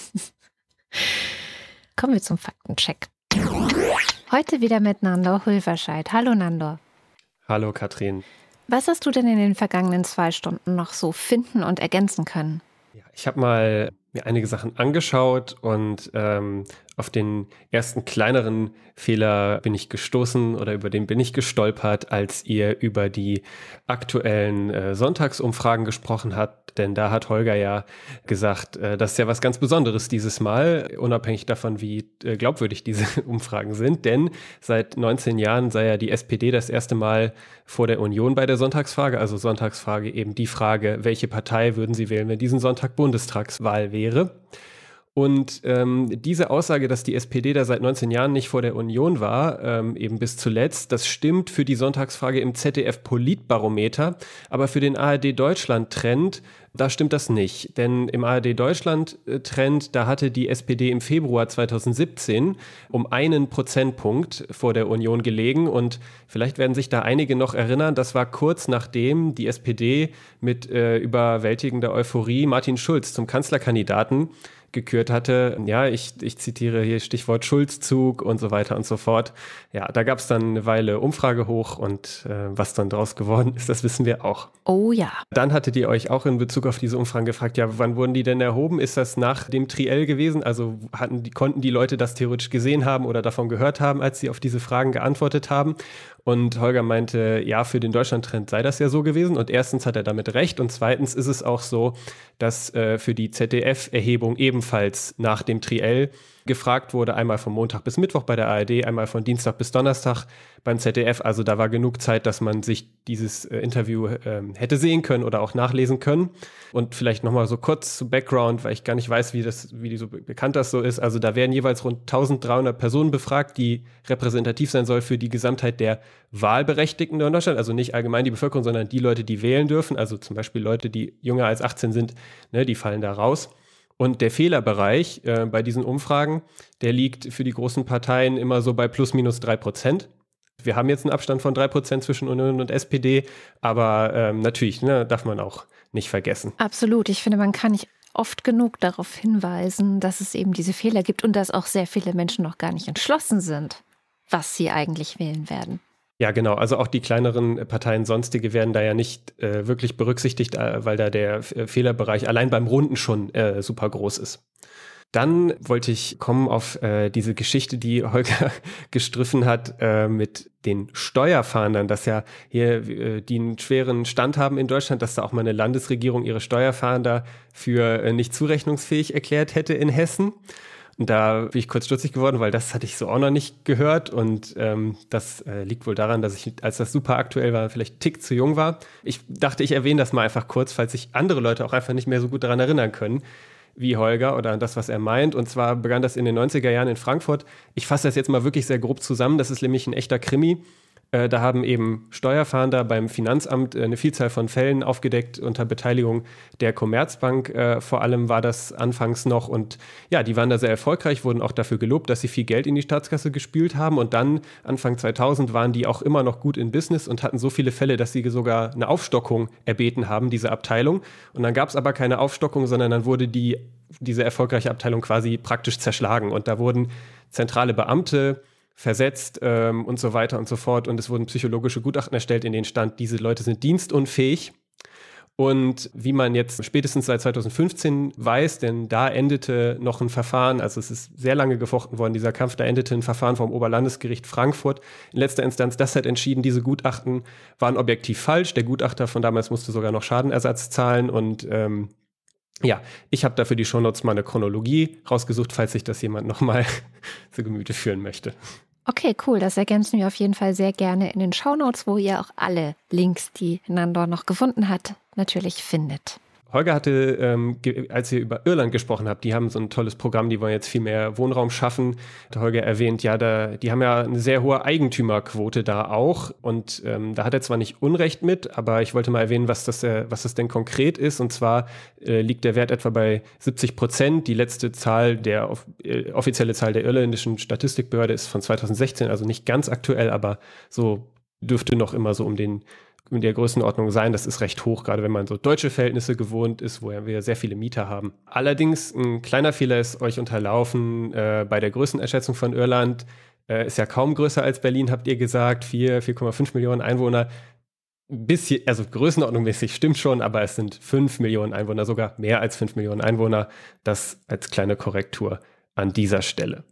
Kommen wir zum Faktencheck. Heute wieder mit Nandor Hulverscheid. Hallo Nandor. Hallo Katrin. Was hast du denn in den vergangenen zwei Stunden noch so finden und ergänzen können? Ja, ich habe mal mir einige Sachen angeschaut und ähm, auf den ersten kleineren Fehler bin ich gestoßen oder über den bin ich gestolpert, als ihr über die aktuellen äh, Sonntagsumfragen gesprochen habt. Denn da hat Holger ja gesagt, äh, das ist ja was ganz Besonderes dieses Mal, unabhängig davon, wie äh, glaubwürdig diese Umfragen sind. Denn seit 19 Jahren sei ja die SPD das erste Mal vor der Union bei der Sonntagsfrage. Also Sonntagsfrage eben die Frage, welche Partei würden Sie wählen, wenn diesen Sonntag Bundestagswahl wäre? Und ähm, diese Aussage, dass die SPD da seit 19 Jahren nicht vor der Union war, ähm, eben bis zuletzt, das stimmt für die Sonntagsfrage im ZDF Politbarometer, aber für den ARD Deutschland Trend, da stimmt das nicht. Denn im ARD Deutschland Trend, da hatte die SPD im Februar 2017 um einen Prozentpunkt vor der Union gelegen und vielleicht werden sich da einige noch erinnern, das war kurz nachdem die SPD mit äh, überwältigender Euphorie Martin Schulz zum Kanzlerkandidaten gekürt hatte. Ja, ich, ich zitiere hier Stichwort Schulzzug und so weiter und so fort. Ja, da gab es dann eine Weile Umfrage hoch und äh, was dann draus geworden ist, das wissen wir auch. Oh ja. Dann hattet ihr euch auch in Bezug auf diese Umfragen gefragt, ja, wann wurden die denn erhoben? Ist das nach dem Triell gewesen? Also hatten die, konnten die Leute das theoretisch gesehen haben oder davon gehört haben, als sie auf diese Fragen geantwortet haben? Und Holger meinte, ja, für den Deutschlandtrend sei das ja so gewesen. Und erstens hat er damit recht. Und zweitens ist es auch so, dass äh, für die ZDF-Erhebung ebenfalls nach dem Triell gefragt wurde, einmal von Montag bis Mittwoch bei der ARD, einmal von Dienstag bis Donnerstag beim ZDF. Also da war genug Zeit, dass man sich dieses äh, Interview äh, hätte sehen können oder auch nachlesen können. Und vielleicht nochmal so kurz zu Background, weil ich gar nicht weiß, wie das, wie so bekannt das so ist. Also da werden jeweils rund 1300 Personen befragt, die repräsentativ sein soll für die Gesamtheit der Wahlberechtigten in Deutschland. Also nicht allgemein die Bevölkerung, sondern die Leute, die wählen dürfen. Also zum Beispiel Leute, die jünger als 18 sind, ne, die fallen da raus. Und der Fehlerbereich äh, bei diesen Umfragen, der liegt für die großen Parteien immer so bei plus minus drei Prozent. Wir haben jetzt einen Abstand von drei Prozent zwischen Union und SPD, aber ähm, natürlich ne, darf man auch nicht vergessen. Absolut. Ich finde, man kann nicht oft genug darauf hinweisen, dass es eben diese Fehler gibt und dass auch sehr viele Menschen noch gar nicht entschlossen sind, was sie eigentlich wählen werden. Ja, genau. Also auch die kleineren Parteien sonstige werden da ja nicht äh, wirklich berücksichtigt, äh, weil da der äh, Fehlerbereich allein beim Runden schon äh, super groß ist. Dann wollte ich kommen auf äh, diese Geschichte, die Holger gestriffen hat äh, mit den Steuerfahndern, dass ja hier die einen schweren Stand haben in Deutschland, dass da auch mal eine Landesregierung ihre Steuerfahnder für nicht zurechnungsfähig erklärt hätte in Hessen. Und da bin ich kurz stutzig geworden, weil das hatte ich so auch noch nicht gehört. Und ähm, das äh, liegt wohl daran, dass ich, als das super aktuell war, vielleicht tick zu jung war. Ich dachte, ich erwähne das mal einfach kurz, falls sich andere Leute auch einfach nicht mehr so gut daran erinnern können wie Holger oder an das, was er meint. Und zwar begann das in den 90er Jahren in Frankfurt. Ich fasse das jetzt mal wirklich sehr grob zusammen. Das ist nämlich ein echter Krimi. Äh, da haben eben Steuerfahnder beim Finanzamt äh, eine Vielzahl von Fällen aufgedeckt unter Beteiligung der Commerzbank. Äh, vor allem war das anfangs noch und ja, die waren da sehr erfolgreich, wurden auch dafür gelobt, dass sie viel Geld in die Staatskasse gespült haben und dann Anfang 2000 waren die auch immer noch gut in Business und hatten so viele Fälle, dass sie sogar eine Aufstockung erbeten haben, diese Abteilung. Und dann gab es aber keine Aufstockung, sondern dann wurde die, diese erfolgreiche Abteilung quasi praktisch zerschlagen und da wurden zentrale Beamte versetzt ähm, und so weiter und so fort. Und es wurden psychologische Gutachten erstellt, in denen stand, diese Leute sind dienstunfähig. Und wie man jetzt spätestens seit 2015 weiß, denn da endete noch ein Verfahren, also es ist sehr lange gefochten worden, dieser Kampf, da endete ein Verfahren vom Oberlandesgericht Frankfurt. In letzter Instanz, das hat entschieden, diese Gutachten waren objektiv falsch. Der Gutachter von damals musste sogar noch Schadenersatz zahlen und ähm, ja, ich habe dafür die Shownotes mal eine Chronologie rausgesucht, falls sich das jemand nochmal zu Gemüte führen möchte. Okay, cool. Das ergänzen wir auf jeden Fall sehr gerne in den Shownotes, wo ihr auch alle Links, die Nandor noch gefunden hat, natürlich findet. Holger hatte, ähm, als ihr über Irland gesprochen habt, die haben so ein tolles Programm, die wollen jetzt viel mehr Wohnraum schaffen. Hat Holger erwähnt, ja, da, die haben ja eine sehr hohe Eigentümerquote da auch. Und ähm, da hat er zwar nicht Unrecht mit, aber ich wollte mal erwähnen, was das, äh, was das denn konkret ist. Und zwar äh, liegt der Wert etwa bei 70 Prozent. Die letzte Zahl, der äh, offizielle Zahl der irländischen Statistikbehörde ist von 2016, also nicht ganz aktuell, aber so dürfte noch immer so um den in der Größenordnung sein. Das ist recht hoch, gerade wenn man so deutsche Verhältnisse gewohnt ist, wo wir sehr viele Mieter haben. Allerdings ein kleiner Fehler ist euch unterlaufen äh, bei der Größenerschätzung von Irland. Äh, ist ja kaum größer als Berlin, habt ihr gesagt. 4, 4,5 Millionen Einwohner. Bisschen, also größenordnungmäßig stimmt schon, aber es sind 5 Millionen Einwohner, sogar mehr als 5 Millionen Einwohner. Das als kleine Korrektur an dieser Stelle.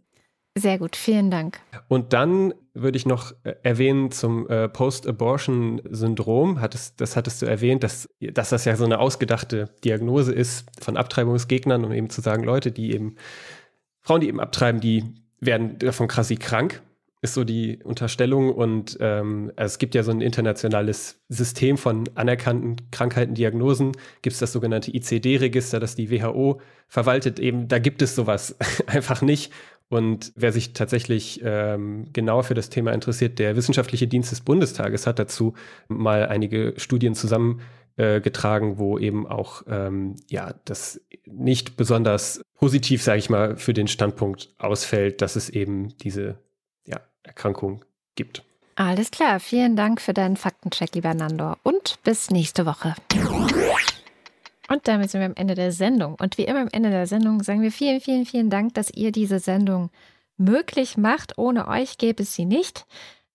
Sehr gut, vielen Dank. Und dann würde ich noch äh, erwähnen zum äh, Post-Abortion-Syndrom. Das hattest du erwähnt, dass, dass das ja so eine ausgedachte Diagnose ist von Abtreibungsgegnern, um eben zu sagen, Leute, die eben, Frauen, die eben abtreiben, die werden davon krass krank, ist so die Unterstellung. Und ähm, also es gibt ja so ein internationales System von anerkannten Krankheiten, Diagnosen. Gibt es das sogenannte ICD-Register, das die WHO verwaltet. Eben, da gibt es sowas einfach nicht. Und wer sich tatsächlich ähm, genauer für das Thema interessiert, der Wissenschaftliche Dienst des Bundestages hat dazu mal einige Studien zusammengetragen, äh, wo eben auch ähm, ja das nicht besonders positiv, sage ich mal, für den Standpunkt ausfällt, dass es eben diese ja, Erkrankung gibt. Alles klar, vielen Dank für deinen Faktencheck, lieber Nandor, und bis nächste Woche. Und damit sind wir am Ende der Sendung. Und wie immer am Ende der Sendung sagen wir vielen, vielen, vielen Dank, dass ihr diese Sendung möglich macht. Ohne euch gäbe es sie nicht.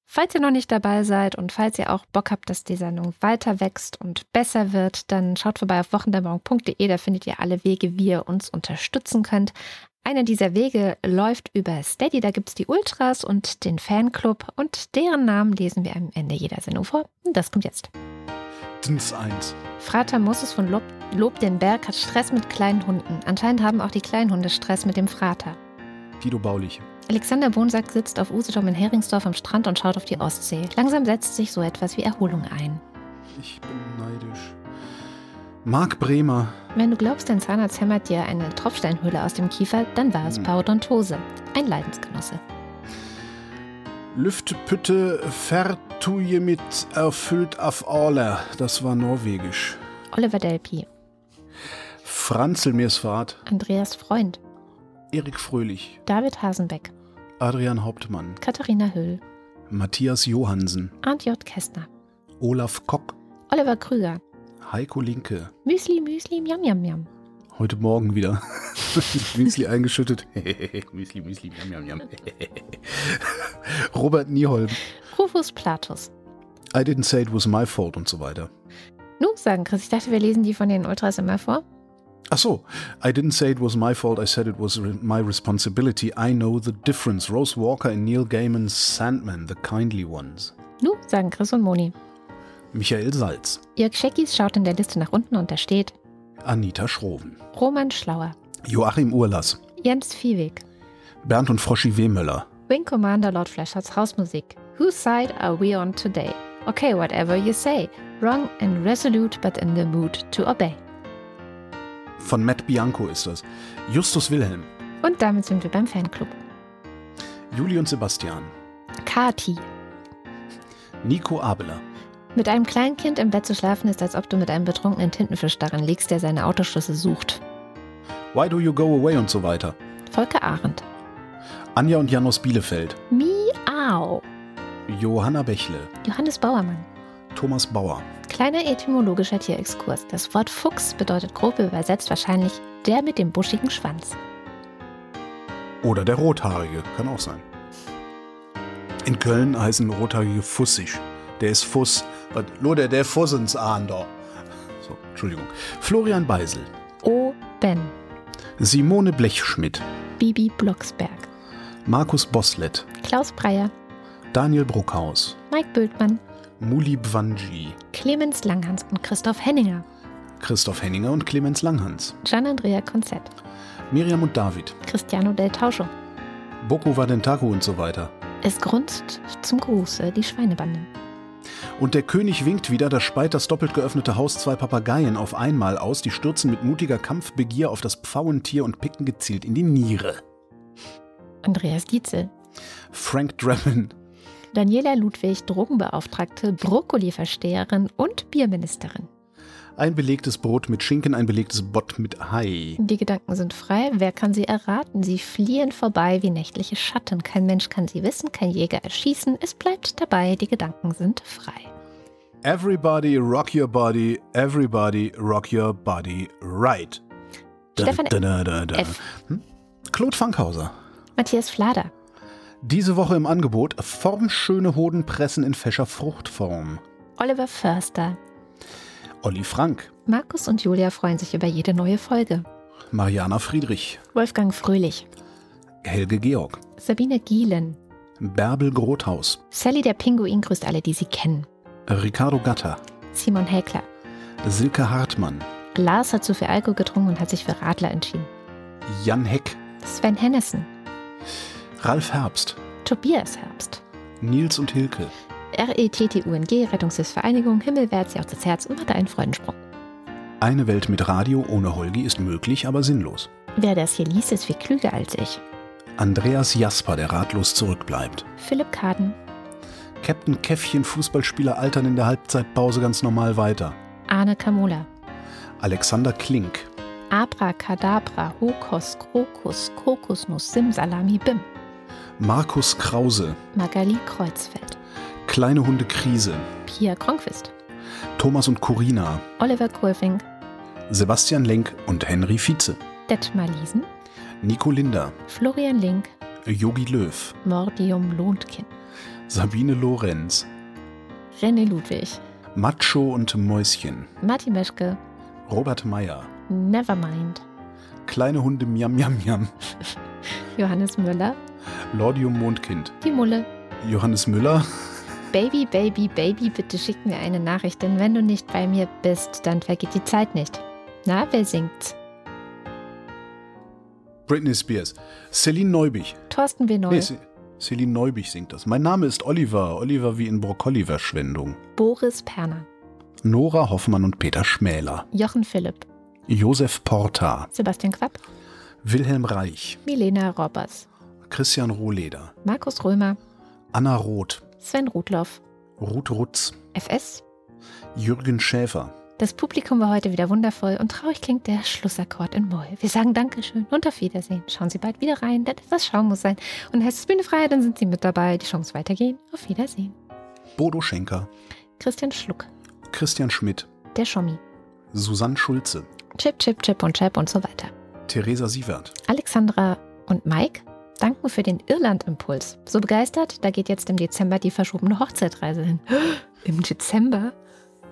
Falls ihr noch nicht dabei seid und falls ihr auch Bock habt, dass die Sendung weiter wächst und besser wird, dann schaut vorbei auf wochendämmerung.de. Da findet ihr alle Wege, wie ihr uns unterstützen könnt. Einer dieser Wege läuft über Steady. Da gibt es die Ultras und den Fanclub und deren Namen lesen wir am Ende jeder Sendung vor. Und das kommt jetzt. Dins 1. Frater Moses von Lob, Lob den Berg hat Stress mit kleinen Hunden. Anscheinend haben auch die kleinen Hunde Stress mit dem Frater. Guido Baulich. Alexander Bonsack sitzt auf Usedom in Heringsdorf am Strand und schaut auf die Ostsee. Langsam setzt sich so etwas wie Erholung ein. Ich bin neidisch. Marc Bremer. Wenn du glaubst, dein Zahnarzt hämmert dir eine Tropfsteinhöhle aus dem Kiefer, dann war es hm. Parodontose. Ein Leidensgenosse. Lüftepütte Vertuje mit erfüllt auf Aller. Das war norwegisch. Oliver Delpi. Franzl Mirsfahrt. Andreas Freund. Erik Fröhlich. David Hasenbeck. Adrian Hauptmann. Katharina Höll. Matthias Johansen. Arndt J. Kästner. Olaf Kock. Oliver Krüger. Heiko Linke. Müsli, Müsli, Miam, Miam, Miam. Heute Morgen wieder. Müsli eingeschüttet. Müsli, Müsli, Miam, Miam, Miam. Robert Nieholm. Rufus Platus. I didn't say it was my fault und so weiter. Nu, sagen Chris, ich dachte, wir lesen die von den Ultras immer vor. Ach so, I didn't say it was my fault, I said it was my responsibility. I know the difference. Rose Walker and Neil Gaiman's Sandman, the kindly ones. Nu, sagen Chris und Moni. Michael Salz. Jörg Scheckis schaut in der Liste nach unten und da steht Anita Schroven. Roman Schlauer. Joachim Urlass. Jens Viehweg. Bernd und Froschi Wehmöller. Wing Commander Lord Fleschers Hausmusik. Whose side are we on today? Okay, whatever you say. Wrong and resolute, but in the mood to obey. Von Matt Bianco ist das. Justus Wilhelm. Und damit sind wir beim Fanclub. Juli und Sebastian. Kati. Nico Abeler. Mit einem Kleinkind im Bett zu schlafen ist, als ob du mit einem betrunkenen Tintenfisch darin liegst, der seine Autoschlüssel sucht. Why do you go away und so weiter. Volker Arendt. Anja und Jan aus Bielefeld. Miau. Johanna Bächle. Johannes Bauermann. Thomas Bauer. Kleiner etymologischer Tierexkurs. Das Wort Fuchs bedeutet grob übersetzt wahrscheinlich der mit dem buschigen Schwanz. Oder der Rothaarige, kann auch sein. In Köln heißen Rothaarige Fussig. Der ist Fuss. Was, lo, der, der Fussens an da. So, Entschuldigung. Florian Beisel. O. Ben. Simone Blechschmidt. Bibi Blocksberg. Markus Boslett. Klaus Breyer. Daniel Bruckhaus. Mike Bültmann. Muli Bwanji. Clemens Langhans und Christoph Henninger. Christoph Henninger und Clemens Langhans. Gian-Andrea Konzett. Miriam und David. Cristiano del Tauscho. Boko Wadentaku und so weiter. Es grunzt zum Gruße die Schweinebande. Und der König winkt wieder, da speit das doppelt geöffnete Haus zwei Papageien auf einmal aus, die stürzen mit mutiger Kampfbegier auf das Pfauentier und picken gezielt in die Niere. Andreas Dietzel. Frank Drebin, Daniela Ludwig, Drogenbeauftragte, Brokkoli-Versteherin und Bierministerin. Ein belegtes Brot mit Schinken, ein belegtes Bott mit Hai. Die Gedanken sind frei. Wer kann sie erraten? Sie fliehen vorbei wie nächtliche Schatten. Kein Mensch kann sie wissen, kein Jäger erschießen. Es bleibt dabei, die Gedanken sind frei. Everybody rock your body, everybody rock your body right. Stefan da, da, da. F. Hm? Claude Fankhauser. Matthias Flader. Diese Woche im Angebot formschöne Hodenpressen in fescher Fruchtform. Oliver Förster. Olli Frank, Markus und Julia freuen sich über jede neue Folge. Mariana Friedrich, Wolfgang Fröhlich. Helge Georg, Sabine Gielen. Bärbel Grothaus, Sally der Pinguin grüßt alle, die sie kennen. Ricardo Gatter, Simon Häkler. Silke Hartmann, Lars hat zu viel Alkohol getrunken und hat sich für Radler entschieden. Jan Heck, Sven Hennessen. Ralf Herbst, Tobias Herbst. Nils und Hilke, RETTUNG, Rettungshilfsvereinigung, Himmelwärts, Jauchzes Herz und hatte einen Freudensprung. Eine Welt mit Radio ohne Holgi ist möglich, aber sinnlos. Wer das hier liest, ist viel klüger als ich. Andreas Jasper, der ratlos zurückbleibt. Philipp Kaden. Captain Käffchen, Fußballspieler altern in der Halbzeitpause ganz normal weiter. Arne Kamola. Alexander Klink, Abracadabra, Hokos, Krokus, Kokosnuss, Simsalami, Bim. Markus Krause, Magali Kreuzfeld. Kleine Hunde Krise, Pia Kronquist. Thomas und Corina, Oliver Kohlfink. Sebastian Lenk und Henry Vize, Detmar Liesen. Nico Linder, Florian Link. Yogi Löw, Mordium Lohntkin. Sabine Lorenz, René Ludwig. Macho und Mäuschen, Martin Meschke. Robert Meyer, Nevermind. Kleine Hunde Miam Miam Miam, Johannes Müller. Lordium Mondkind, Die Mulle. Johannes Müller, Baby, Baby, Baby, bitte schick mir eine Nachricht, denn wenn du nicht bei mir bist, dann vergeht die Zeit nicht. Na, wer singt's? Britney Spears, Celine Neubich. Thorsten Benoit. Nee, Ce- Celine Neubich singt das. Mein Name ist Oliver, Oliver wie in Brokkoli-Verschwendung. Boris Perner. Nora Hoffmann und Peter Schmäler. Jochen Philipp. Josef Porta, Sebastian Quapp. Wilhelm Reich, Milena Robbers. Christian Rohleder, Markus Römer. Anna Roth, Sven Rudloff. Ruth Rutz, FS. Jürgen Schäfer, Das Publikum war heute wieder wundervoll und traurig klingt der Schlussakkord in Moll. Wir sagen Dankeschön und auf Wiedersehen. Schauen Sie bald wieder rein, denn etwas Schauen muss sein. Und heißt es Bühne frei, dann sind Sie mit dabei. Die Chance weitergehen. Auf Wiedersehen. Bodo Schenker, Christian Schluck. Christian Schmidt, Der Schommi. Susanne Schulze, Chip, Chip, Chip und Chap und so weiter. Theresa Sievert, Alexandra und Mike danken für den Irland-Impuls. So begeistert, da geht jetzt im Dezember die verschobene Hochzeitreise hin. Im Dezember?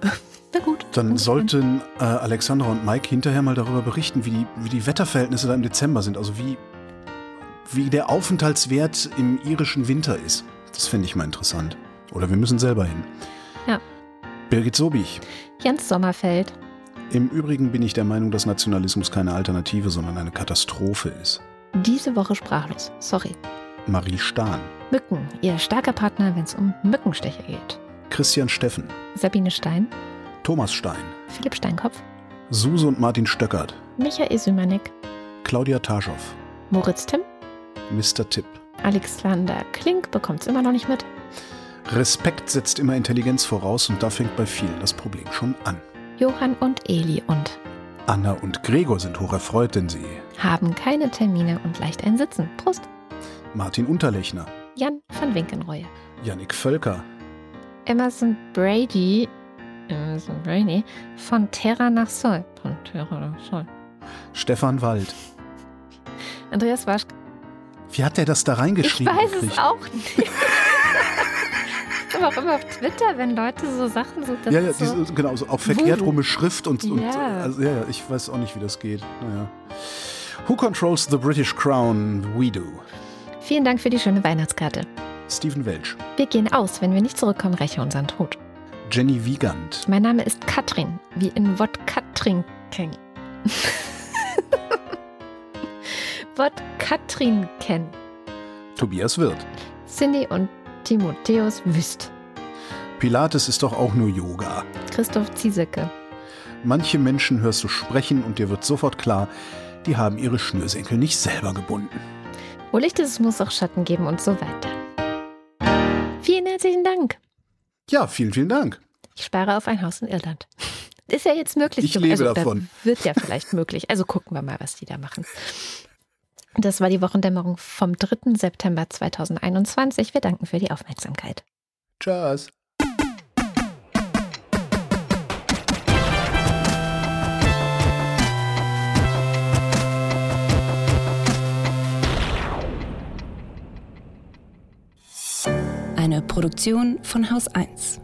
Na gut. Dann sollten äh, Alexandra und Mike hinterher mal darüber berichten, wie die, wie die Wetterverhältnisse da im Dezember sind. Also wie, wie der Aufenthaltswert im irischen Winter ist. Das fände ich mal interessant. Oder wir müssen selber hin. Ja. Birgit Sobich. Jens Sommerfeld. Im Übrigen bin ich der Meinung, dass Nationalismus keine Alternative, sondern eine Katastrophe ist. Diese Woche sprachlos. Sorry. Marie Stahn. Mücken. Ihr starker Partner, wenn es um Mückenstiche geht. Christian Steffen. Sabine Stein. Thomas Stein. Philipp Steinkopf. Suse und Martin Stöckert. Michael Sümanek. Claudia Taschow. Moritz Timm. Mr. Tipp. Alexander Klink bekommt's immer noch nicht mit. Respekt setzt immer Intelligenz voraus und da fängt bei vielen das Problem schon an. Johann und Eli und Anna und Gregor sind hocherfreut, denn sie haben keine Termine und leicht ein Sitzen. Prost. Martin Unterlechner, Jan van Winkenreue. Yannick Völker, Emerson Brady. Emerson Brady. Von Terra nach Sol. Von Terra nach Sol. Stefan Wald. Andreas Waschk. Wie hat der das da Ich reingeschrieben? weiß es auch nicht. Aber auch immer auf Twitter, wenn Leute so Sachen so. ja, ja, so genau, so auch verkehrt rumme Schrift und, und Ja. also, ja, ja, ich weiß auch nicht, wie das geht. Naja. Who controls the British Crown? We do. Vielen Dank für die schöne Weihnachtskarte. Stephen Welch. Wir gehen aus. Wenn wir nicht zurückkommen, räche unseren Tod. Jenny Wiegand. Mein Name ist Katrin, wie in Wodka-Trinken. Wodka-Trinken. Tobias Wirth. Cindy und Timotheus Wüst. Pilates ist doch auch nur Yoga. Christoph Ziesecke. Manche Menschen hörst du sprechen und dir wird sofort klar, die haben ihre Schnürsenkel nicht selber gebunden. Wo Licht ist, muss auch Schatten geben und so weiter. Vielen herzlichen Dank. Ja, vielen, vielen Dank. Ich spare auf ein Haus in Irland. Ist ja jetzt möglich. Ich lebe also, davon. Da wird ja vielleicht möglich. Also gucken wir mal, was die da machen. Das war die Wochendämmerung vom 3. September 2021. Wir danken für die Aufmerksamkeit. Tschüss. Eine Produktion von Haus 1.